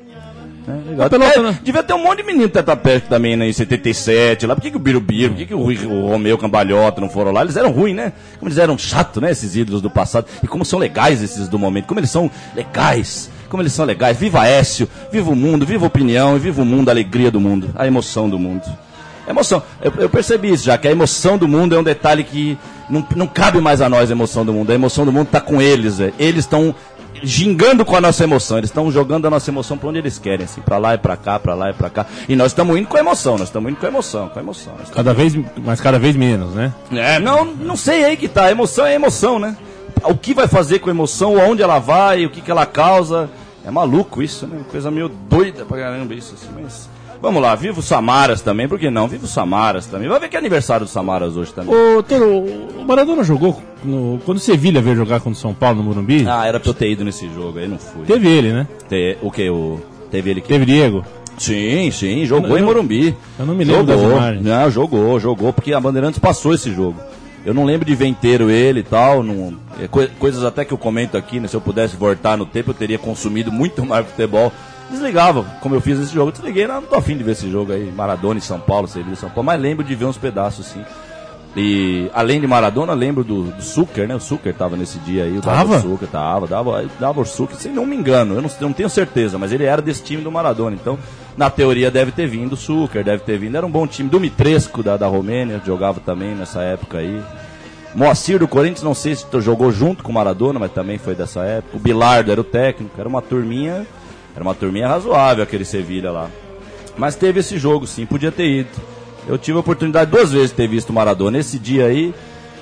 Speaker 5: É, legal.
Speaker 3: A pelota,
Speaker 5: É,
Speaker 3: né?
Speaker 5: devia ter um monte de menino tetraplégico também, né, em 77 lá. Por que, que o Birubiru, por que, que o, Rui- o Romeu Cambalhota não foram lá? Eles eram ruins, né? Como eles eram chato, né, esses ídolos do passado. E como são legais esses do momento, como eles são legais. Como eles são legais. Viva Écio, viva o mundo, viva a opinião, e viva o mundo, a alegria do mundo, a emoção do mundo. Emoção. Eu, eu percebi isso já, que a emoção do mundo é um detalhe que não, não cabe mais a nós, a emoção do mundo. A emoção do mundo está com eles, velho. Eles estão gingando com a nossa emoção. Eles estão jogando a nossa emoção para onde eles querem, assim, para lá e para cá, para lá e para cá. E nós estamos indo com a emoção, nós estamos indo com a emoção, com a emoção.
Speaker 3: Cada vez, mas cada vez menos, né?
Speaker 5: é, não, não sei aí que tá. Emoção é emoção, né? O que vai fazer com a emoção, onde ela vai, o que, que ela causa. É maluco isso, né? Coisa meio doida pra caramba isso, assim, mas. Vamos lá, viva o Samaras também, por que não? Viva o Samaras também. Vai ver que é aniversário do Samaras hoje também.
Speaker 3: O, Toro, o Maradona jogou no, quando o Sevilha veio jogar contra o São Paulo no Morumbi.
Speaker 5: Ah, era pra eu ter ido nesse jogo, aí não fui.
Speaker 3: Teve ele, né?
Speaker 5: Te- o que? O, teve ele que.
Speaker 3: Teve Diego.
Speaker 5: Sim, sim, jogou
Speaker 3: Eu
Speaker 5: em Morumbi.
Speaker 3: eu não me lembro
Speaker 5: jogou.
Speaker 3: das imagens.
Speaker 5: Não, jogou, jogou, porque a Bandeirantes passou esse jogo. Eu não lembro de ver inteiro ele e tal. Não, é coi- coisas até que eu comento aqui, né? Se eu pudesse voltar no tempo, eu teria consumido muito mais futebol. Desligava, como eu fiz esse jogo. Desliguei, não, tô afim de ver esse jogo aí. Maradona em São Paulo, Sevilha São Paulo. Mas lembro de ver uns pedaços, sim. E além de Maradona, lembro do, do Zucker, né? O Zucker tava nesse dia aí. O
Speaker 3: Tava?
Speaker 5: Zucker, tava, dava, dava o Zucker, se não me engano. Eu não, não tenho certeza, mas ele era desse time do Maradona. Então, na teoria, deve ter vindo o Zucker, deve ter vindo. Era um bom time. Do Mitresco, da, da Romênia, jogava também nessa época aí. Moacir do Corinthians, não sei se jogou junto com o Maradona, mas também foi dessa época. O Bilardo era o técnico, era uma turminha, era uma turminha razoável aquele Sevilha lá. Mas teve esse jogo, sim, podia ter ido. Eu tive a oportunidade duas vezes de ter visto o Maradona. Esse dia aí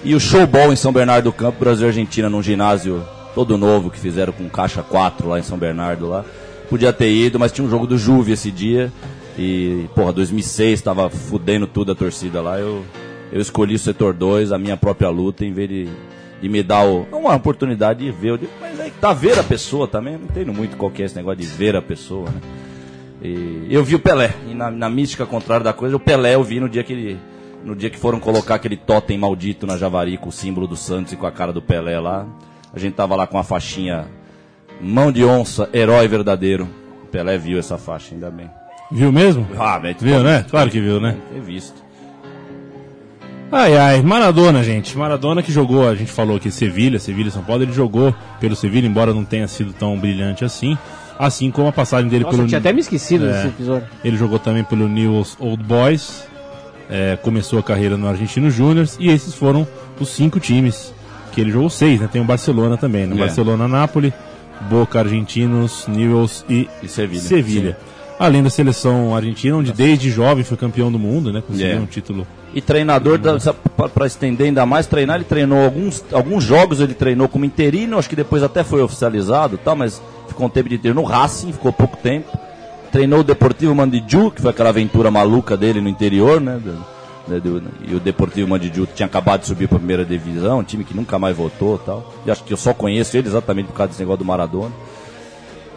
Speaker 5: e o showball em São Bernardo do Campo, Brasil e Argentina, num ginásio todo novo que fizeram com caixa 4 lá em São Bernardo lá. Podia ter ido, mas tinha um jogo do Juve esse dia. E, porra, 2006 tava fudendo tudo a torcida lá. Eu, eu escolhi o setor 2, a minha própria luta, em vez de, de me dar o- uma oportunidade de ver. Eu digo, mas aí tá ver a pessoa também. Eu não entendo muito qual que é esse negócio de ver a pessoa, né? E eu vi o Pelé. E na, na mística contrária da coisa, o Pelé eu vi no dia que ele. No dia que foram colocar aquele totem maldito na Javari com o símbolo do Santos e com a cara do Pelé lá. A gente tava lá com a faixinha Mão de onça, herói verdadeiro. O Pelé viu essa faixa, ainda bem.
Speaker 3: Viu mesmo?
Speaker 5: Ah, mas
Speaker 3: Viu, né? Claro que viu, né?
Speaker 5: Ter visto.
Speaker 3: Ai, ai, Maradona, gente. Maradona que jogou, a gente falou aqui Sevilha, Sevilha e São Paulo, ele jogou pelo Sevilha, embora não tenha sido tão brilhante assim. Assim como a passagem dele
Speaker 4: Nossa,
Speaker 3: pelo.
Speaker 4: eu tinha até me esquecido
Speaker 3: É.
Speaker 4: desse episódio.
Speaker 3: Ele jogou também pelo Newell's Old Boys, é, começou a carreira no Argentino Júniors, e esses foram os cinco times que ele jogou seis, né? Tem o Barcelona também, né?
Speaker 5: É.
Speaker 3: Barcelona, Nápoles, Boca, Argentinos, Newell's e,
Speaker 5: E Sevilha.
Speaker 3: Sevilha. Além da seleção argentina, onde desde jovem foi campeão do mundo, né? Conseguiu
Speaker 5: É.
Speaker 3: um título.
Speaker 5: E treinador, para estender ainda mais, treinar, ele treinou alguns, alguns jogos, ele treinou como interino, acho que depois até foi oficializado, tal, mas ficou um tempo de treino no Racing, ficou pouco tempo. Treinou o Deportivo Mandiju, que foi aquela aventura maluca dele no interior, né? do- né, do- e o Deportivo Mandiju tinha acabado de subir para a primeira divisão, um time que nunca mais voltou e tal. E acho que eu só conheço ele exatamente por causa desse negócio do Maradona.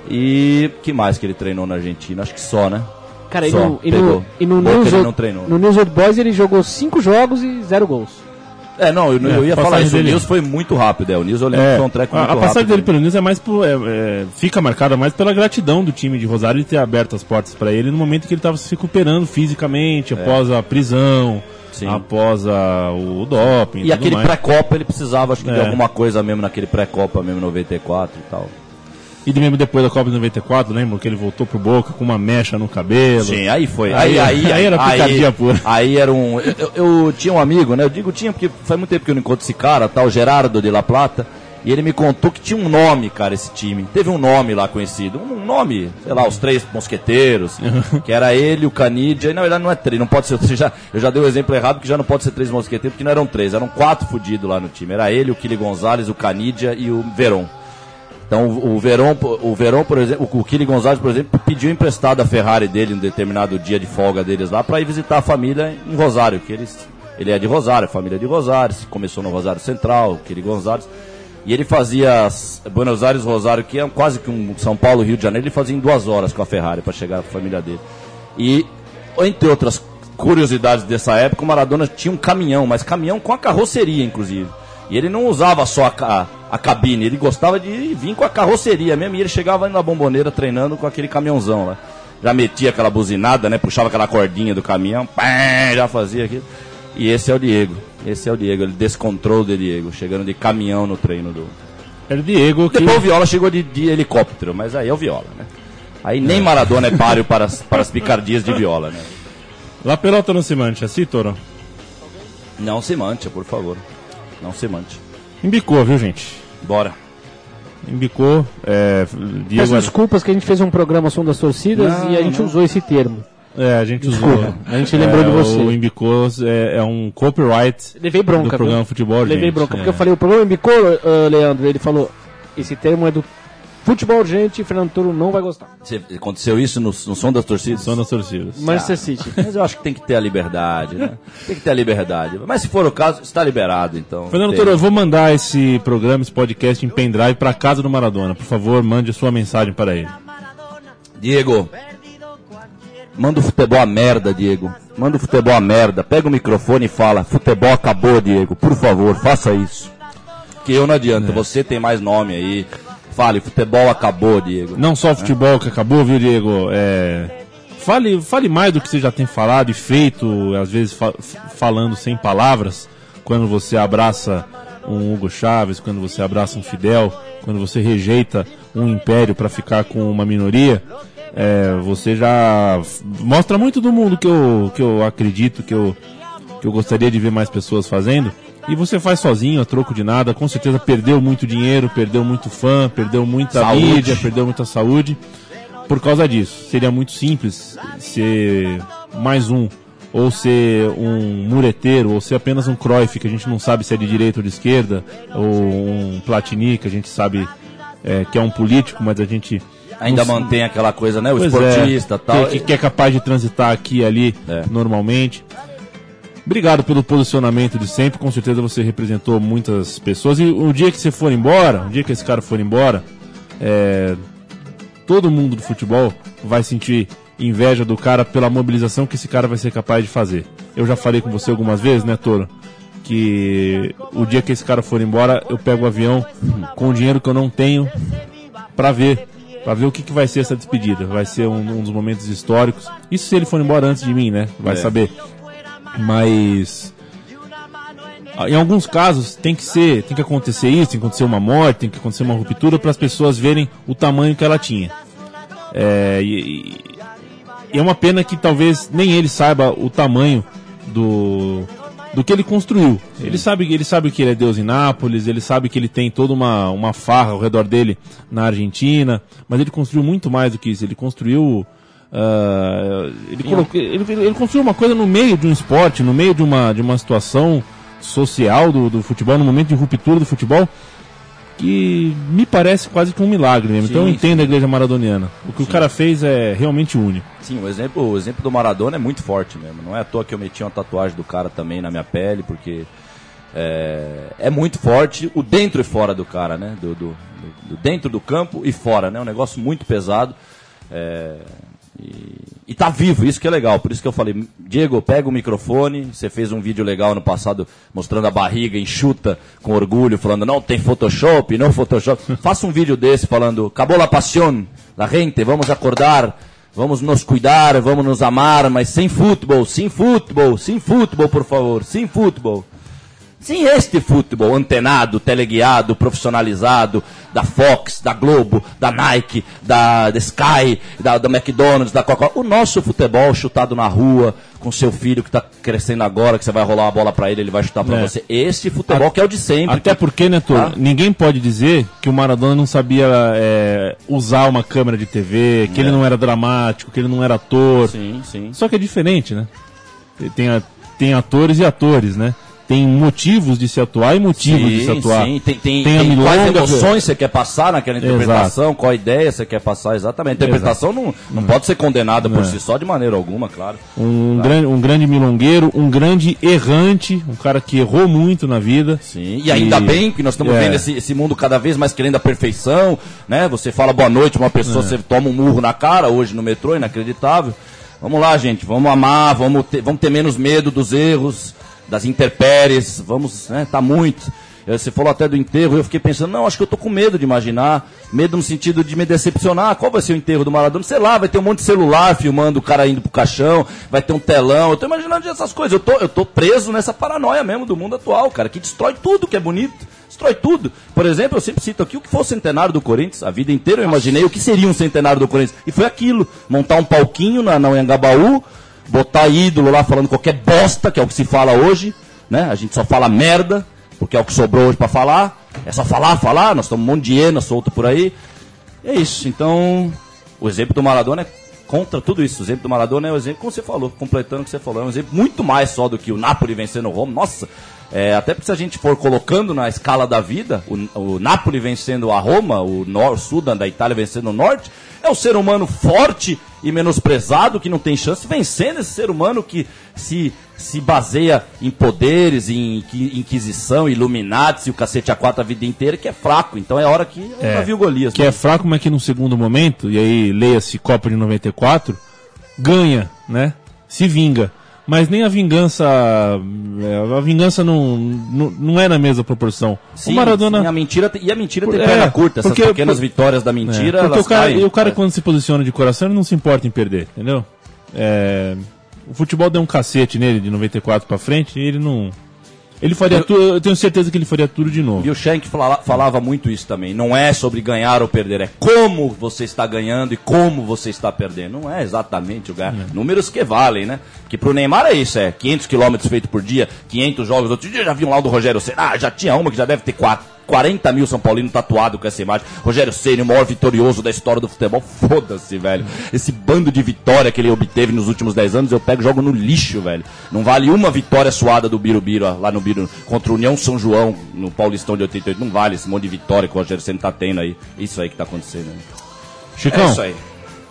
Speaker 5: E que mais que ele treinou na Argentina? Acho que só, né?
Speaker 4: Cara, e
Speaker 5: Só,
Speaker 4: no, e no, e no, News
Speaker 5: ele não treinou.
Speaker 4: no News Old Boys ele jogou cinco jogos e zero gols.
Speaker 5: É, não, eu, eu
Speaker 3: É,
Speaker 5: ia
Speaker 3: a
Speaker 5: falar isso.
Speaker 3: dele-
Speaker 5: O News foi muito rápido, é. O News eu lembro que foi um treco
Speaker 3: a,
Speaker 5: muito
Speaker 3: a passagem
Speaker 5: rápido.
Speaker 3: dele pelo News é mais por, é, é, fica marcada mais pela gratidão do time de Rosário de ter aberto as portas para ele no momento que ele estava se recuperando fisicamente, após a prisão,
Speaker 5: É. Sim.
Speaker 3: após a, o doping.
Speaker 5: E
Speaker 3: tudo
Speaker 5: aquele pré-copa ele precisava, acho que de
Speaker 3: É.
Speaker 5: alguma coisa mesmo naquele pré-copa mesmo 94 e tal.
Speaker 3: E de mesmo depois da Copa de 94, lembra que ele voltou pro Boca com uma mecha no cabelo.
Speaker 5: Sim, aí foi.
Speaker 3: Aí-
Speaker 5: Aí, aí,
Speaker 3: aí era picardia pura.
Speaker 5: Aí era um. Eu, eu- tinha um amigo, né? Eu digo tinha porque faz muito tempo que eu não encontro esse cara, tal, Gerardo de La Plata. E ele me contou que tinha um nome, cara, esse time. Teve um nome lá conhecido. Um nome, sei lá, os três mosqueteiros. que era ele, o Canidia. E na verdade não é três, não pode ser. Já, eu já dei o exemplo errado, que já não pode ser três mosqueteiros, porque não eram três, eram quatro fudidos lá no time. Era ele, o Kili Gonzalez, o Canidia e o Veron. Então o Verón, o Verón, por exemplo, o Kili Gonzalez, por exemplo, pediu emprestado a Ferrari dele um determinado dia de folga deles lá para ir visitar a família em Rosário, que eles, ele é de Rosário, a família é de Rosário, começou no Rosário Central, o Kili Gonzalez. E ele fazia Buenos Aires, Rosário, que é quase que um São Paulo, Rio de Janeiro, ele fazia em duas horas com a Ferrari para chegar à família dele. E, entre outras curiosidades dessa época, o Maradona tinha um caminhão, mas caminhão com a carroceria, inclusive. E ele não usava só a, a cabine, ele gostava de vir com a carroceria mesmo. E ele chegava na bomboneira treinando com aquele caminhãozão lá. Já metia aquela buzinada, né? Puxava aquela cordinha do caminhão, pá, já fazia aquilo. E esse é o Diego. Esse é o Diego, ele descontrole de Diego, chegando de caminhão no treino do.
Speaker 3: Era o Diego que.
Speaker 5: Depois o Viola chegou de, de helicóptero, mas aí é o Viola, né? Aí nem Maradona é páreo para as, para as picardias de Viola, né?
Speaker 3: La pelota não se mancha, assim, Toro?
Speaker 5: Não se mancha, por favor. Não se mancha.
Speaker 3: Embicou, viu, gente?
Speaker 5: Bora.
Speaker 3: Embicou. É,
Speaker 4: Peço desculpas que a gente fez um programa Som das Torcidas
Speaker 5: Não,
Speaker 4: e a gente
Speaker 5: não.
Speaker 4: usou esse termo.
Speaker 3: é, a gente
Speaker 4: Desculpa,
Speaker 3: usou.
Speaker 4: a gente lembrou de você.
Speaker 3: O Embicou é, é um copyright
Speaker 4: Levei bronca,
Speaker 3: do programa
Speaker 4: viu?
Speaker 3: Futebol
Speaker 4: Levei
Speaker 3: Urgente,
Speaker 4: bronca,
Speaker 3: é.
Speaker 4: porque eu falei, o programa embicou, ah, Leandro. Ele falou, esse termo é do futebol urgente, Fernando Toro não vai gostar.
Speaker 5: Você- Aconteceu isso no, no som das torcidas?
Speaker 3: Só nas torcidas.
Speaker 4: Manchester City.
Speaker 5: Mas eu acho que tem que ter a liberdade, né? Tem que ter a liberdade. Mas se for o caso, está liberado, então.
Speaker 3: Fernando. Toro, eu vou mandar esse programa, esse podcast em pendrive para casa do Maradona. Por favor, mande a sua mensagem para ele.
Speaker 5: Diego, manda o futebol a merda, Diego. Manda o futebol a merda. Pega o microfone e fala: futebol acabou, Diego. Por favor, faça isso. Que eu não adianta. Você tem mais nome aí. Fale, futebol acabou, Diego.
Speaker 3: Não só o futebol que acabou, viu, Diego? É, Fale, fale mais do que você já tem falado e feito, às vezes fa- falando sem palavras, quando você abraça um Hugo Chaves, quando você abraça um Fidel, quando você rejeita um império para ficar com uma minoria. É, você já mostra muito do mundo que eu, que eu acredito, que eu, que eu gostaria de ver mais pessoas fazendo. E você faz sozinho, a troco de nada, com certeza perdeu muito dinheiro, perdeu muito fã, perdeu muita
Speaker 5: Saúde.
Speaker 3: mídia, perdeu muita saúde por causa disso. Seria muito simples ser mais um, ou ser um mureteiro, ou ser apenas um Cruyff, que a gente não sabe se é de direita ou de esquerda, ou um Platini, que a gente sabe é, que é um político, mas a gente
Speaker 5: Ainda
Speaker 3: não-
Speaker 5: mantém aquela coisa, né? O
Speaker 3: Pois
Speaker 5: esportista
Speaker 3: é,
Speaker 5: tal.
Speaker 3: Que, que é capaz de transitar aqui e ali
Speaker 5: É.
Speaker 3: normalmente. Obrigado pelo posicionamento de sempre. Com certeza você representou muitas pessoas. E o dia que você for embora, o dia que esse cara for embora, é, todo mundo do futebol vai sentir inveja do cara pela mobilização que esse cara vai ser capaz de fazer. Eu já falei com você algumas vezes, né, Toro? Que o dia que esse cara for embora, eu pego o avião com o dinheiro que eu não tenho pra ver. Pra ver o que, que vai ser essa despedida. Vai ser um, um dos momentos históricos. Isso se ele for embora antes de mim, né? Vai
Speaker 5: É.
Speaker 3: saber. Mas. ah, Em alguns casos tem que ser, tem que acontecer isso, tem que acontecer uma morte, tem que acontecer uma ruptura para as pessoas verem o tamanho que ela tinha. É, e, e- é uma pena que talvez nem ele saiba o tamanho do, do que ele construiu. Ele sabe, ele sabe que ele é Deus em Nápoles, ele sabe que ele tem toda uma, uma farra ao redor dele na Argentina, mas ele construiu muito mais do que isso. Ele construiu. Ah, ele, colocou- ele, ele construiu uma coisa no meio de um esporte, no meio de uma, de uma situação social do, do futebol, no momento de ruptura do futebol, que me parece quase que um milagre mesmo. então eu
Speaker 5: Sim,
Speaker 3: entendo a igreja maradoniana. O que o cara fez é realmente único.
Speaker 5: Sim, o exemplo, o exemplo do Maradona é muito forte mesmo. Não é à toa que eu meti uma tatuagem do cara também na minha pele, porque é, é muito forte o dentro e fora do cara, né? Do, do- do- do dentro do campo e fora, né? Um negócio muito pesado. É, e, e tá vivo, isso que é legal. Por isso que eu falei, Diego, pega o microfone. Você fez um vídeo legal no passado mostrando a barriga enxuta com orgulho, falando não tem Photoshop, não Photoshop. Faça um vídeo desse falando, acabou la pasión, la gente, vamos acordar. Vamos nos cuidar, vamos nos amar, mas sem futebol, sem futebol, sem futebol, por favor, sem futebol. Sem este futebol antenado, teleguiado, profissionalizado, da Fox, da Globo, da Nike, da, da Sky, da, da McDonald's, da Coca-Cola. O nosso futebol chutado na rua, com seu filho que está crescendo agora, que você vai rolar uma bola para ele, ele vai chutar para
Speaker 3: É.
Speaker 5: você. Esse futebol que é o de sempre.
Speaker 3: Até porque, né, Toro,
Speaker 5: Tá?
Speaker 3: ninguém pode dizer que o Maradona não sabia é, usar uma câmera de TV, que
Speaker 5: É.
Speaker 3: ele não era dramático, que ele não era ator.
Speaker 5: Sim, sim.
Speaker 3: Só que é diferente, né? Tem, a- tem atores e atores, né? Tem motivos de se atuar e motivos de se atuar.
Speaker 5: Sim, tem, tem,
Speaker 3: Tem
Speaker 5: tem quais emoções você quer passar naquela interpretação, qual a ideia você quer passar exatamente. A interpretação não, não pode ser condenada por
Speaker 3: É.
Speaker 5: si só de maneira alguma, claro.
Speaker 3: Um, grande, um grande milongueiro, um grande errante, um cara que errou muito na vida.
Speaker 5: Sim, e ainda bem que nós estamos
Speaker 3: É.
Speaker 5: vendo esse, esse mundo cada vez mais querendo a perfeição, né? Você fala boa noite uma pessoa,
Speaker 3: É.
Speaker 5: você toma um murro na cara hoje no metrô, inacreditável. Vamos lá, gente, vamos amar, vamos ter, vamos ter menos medo dos erros, das intempéries, vamos, né? Tá muito. Eh, Você falou até do enterro, eu fiquei pensando, não, acho que eu tô com medo de imaginar, medo no sentido de me decepcionar. Qual vai ser o enterro do Maradona? Sei lá, vai ter um monte de celular filmando o cara indo pro caixão, vai ter um telão. Eu tô imaginando essas coisas. Eu tô, eu tô preso nessa paranoia mesmo do mundo atual, cara, que destrói tudo que é bonito. Destrói tudo. Por exemplo, eu sempre cito aqui o que foi o centenário do Corinthians. A vida inteira eu imaginei o que seria um centenário do Corinthians. E foi aquilo: montar um palquinho na, na Anhangabaú, botar ídolo lá falando qualquer bosta, que é o que se fala hoje, né? A gente só fala merda, porque é o que sobrou hoje pra falar. É só falar, falar, nós estamos um monte de hiena solto por aí. É isso. Então, o exemplo do Maradona é contra tudo isso. O exemplo do Maradona é o exemplo, como você falou, completando o que você falou, é um exemplo muito mais só do que o Napoli vencendo o Roma. Nossa, é, até porque se a gente for colocando na escala da vida, o, o Napoli vencendo a Roma, o, nor, o sul da, Itália vencendo o norte, é o ser humano forte e menosprezado que não tem chance, vencendo esse ser humano que se, se baseia em poderes, em inqui- inquisição, iluminatis e o cacete a quatro a vida inteira, que é fraco. Então é hora que é,
Speaker 3: É,
Speaker 5: viu Golias.
Speaker 3: que é fraco, mas que no segundo momento, e aí leia-se Copa de 94, ganha, né? Se vinga. Mas nem a vingança. é, A vingança não, não, não é na mesma proporção.
Speaker 5: Sim,
Speaker 3: o Maradona.
Speaker 5: sim, a mentira, e a mentira tem
Speaker 3: É,
Speaker 5: perna curta, essas
Speaker 3: porque-
Speaker 5: pequenas
Speaker 3: por-
Speaker 5: vitórias da
Speaker 3: É,
Speaker 5: mentira,
Speaker 3: porque
Speaker 5: elas
Speaker 3: o cara,
Speaker 5: caem.
Speaker 3: e o cara
Speaker 5: É.
Speaker 3: quando se posiciona de coração, ele não se importa em perder, entendeu? É, o futebol deu um cacete nele de 94 pra frente e ele não. Ele faria tudo, eu tenho certeza que ele faria tudo de novo.
Speaker 5: E o Schenck fala- falava muito isso também. Não é sobre ganhar ou perder, é como você está ganhando e como você está perdendo. Não é exatamente o ganhar. Números que valem, né? Que pro Neymar é isso, é 500 quilômetros feito por dia, 500 jogos. Outro dia eu já vi um lá do Rogério Senna. Ah, já tinha uma que já deve ter quatro. 40 mil São Paulinos tatuado com essa imagem. Rogério Ceni, o maior vitorioso da história do futebol. Foda-se, velho. Esse bando de vitória que ele obteve nos últimos 10 anos, eu pego e jogo no lixo, velho. Não vale uma vitória suada do Birubiru, lá no Biru, contra o União São João, no Paulistão de 88. Não vale esse monte de vitória que o Rogério Ceni tá tendo aí. Isso aí que tá acontecendo. né?
Speaker 3: Chicão,
Speaker 5: É isso aí.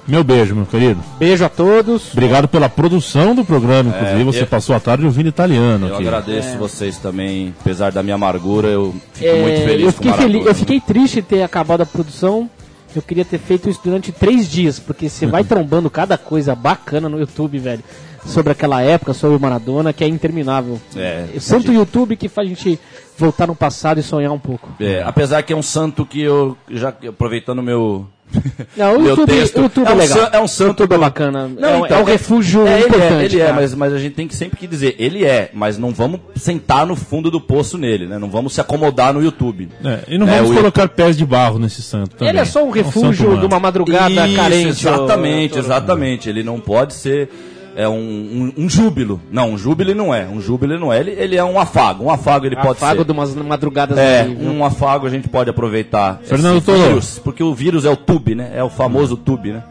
Speaker 3: Meu beijo, meu querido.
Speaker 4: Beijo a todos.
Speaker 3: Obrigado pela produção do programa, inclusive. você
Speaker 5: eu-
Speaker 3: passou a tarde ouvindo italiano
Speaker 5: Eu
Speaker 3: aqui.
Speaker 5: agradeço vocês também, apesar da minha amargura, eu fico
Speaker 4: É,
Speaker 5: muito feliz
Speaker 4: eu
Speaker 5: com
Speaker 4: fiquei,
Speaker 5: Maradona.
Speaker 4: feliz, eu fiquei triste de ter acabado a produção. Eu queria ter feito isso durante três dias, porque você vai trombando cada coisa bacana no YouTube, velho. Sobre aquela época, sobre o Maradona, que é interminável.
Speaker 5: É,
Speaker 4: O santo YouTube que faz a gente voltar no passado e sonhar um pouco.
Speaker 5: É, apesar que é um santo que eu, já aproveitando o meu.
Speaker 4: Não, o
Speaker 5: meu
Speaker 4: YouTube,
Speaker 5: texto,
Speaker 4: o YouTube é,
Speaker 5: é um
Speaker 4: legal.
Speaker 5: san- é um santo
Speaker 4: YouTube é bacana.
Speaker 5: Não,
Speaker 4: é, um-
Speaker 5: então,
Speaker 4: é um refúgio
Speaker 5: É, ele
Speaker 4: importante.
Speaker 5: é, ele é, mas, mas a gente tem que sempre que dizer, ele é, mas não vamos sentar no fundo do poço nele, né? Não vamos se acomodar no YouTube.
Speaker 3: É, e não
Speaker 5: É,
Speaker 3: vamos colocar pés de barro nesse santo também.
Speaker 4: Ele é só um
Speaker 3: um
Speaker 4: refúgio
Speaker 3: humano.
Speaker 4: de uma madrugada
Speaker 5: Isso,
Speaker 4: carente.
Speaker 5: Exatamente, exatamente. Ele não pode ser é um, um, um júbilo. Não, um júbilo ele não é. Um júbilo ele não é. Ele, ele é um afago. Um afago ele pode
Speaker 4: Afago
Speaker 5: ser.
Speaker 4: de umas madrugadas
Speaker 5: É,
Speaker 4: viu?
Speaker 5: um afago a gente pode aproveitar.
Speaker 3: Fernando Toro.
Speaker 5: vírus, porque o vírus é o tube, né? É o famoso tube, né?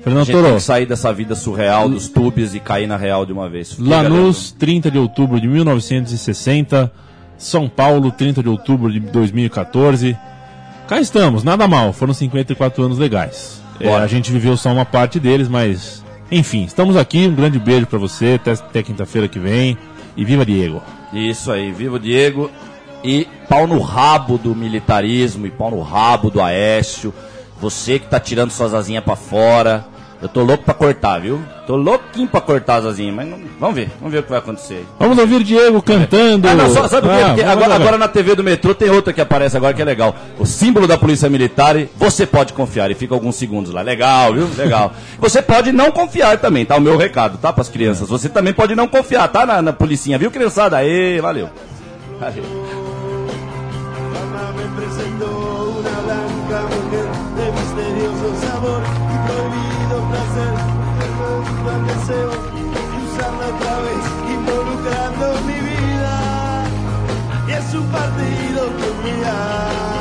Speaker 5: A
Speaker 3: Fernando
Speaker 5: gente tem
Speaker 3: Toro,
Speaker 5: que sair dessa vida surreal dos tubes e cair na real de uma vez. Fica,
Speaker 3: Lanús, 30 de outubro de 1960. São Paulo, 30 de outubro de 2014. Cá estamos, nada mal, foram 54 anos legais. É, a gente viveu só uma parte deles, mas enfim, estamos aqui. Um grande beijo pra você, até, até quinta-feira que vem. E viva Diego!
Speaker 5: Isso aí, viva Diego. E pau no rabo do militarismo, e pau no rabo do Aécio. Você que tá tirando suas asinhas pra fora. Eu tô louco pra cortar, viu? Tô louquinho pra cortar as asinhas, mas não- vamos ver, vamos ver o que vai acontecer.
Speaker 3: Vamos ouvir Diego cantando.
Speaker 5: Ah, não, só, sabe por quê?
Speaker 3: Ah,
Speaker 5: Porque agora, agora na TV do metrô tem outra que aparece agora que é legal. O símbolo da Polícia Militar, você pode confiar, e fica alguns segundos lá. Legal, viu? Legal. Você pode não confiar também, tá? O meu recado, tá? Pras crianças. Você também pode não confiar, tá? Na, na policinha, viu, criançada? Aê, valeu. Valeu.
Speaker 8: Involucrando mi vida. Y es un partido que mira.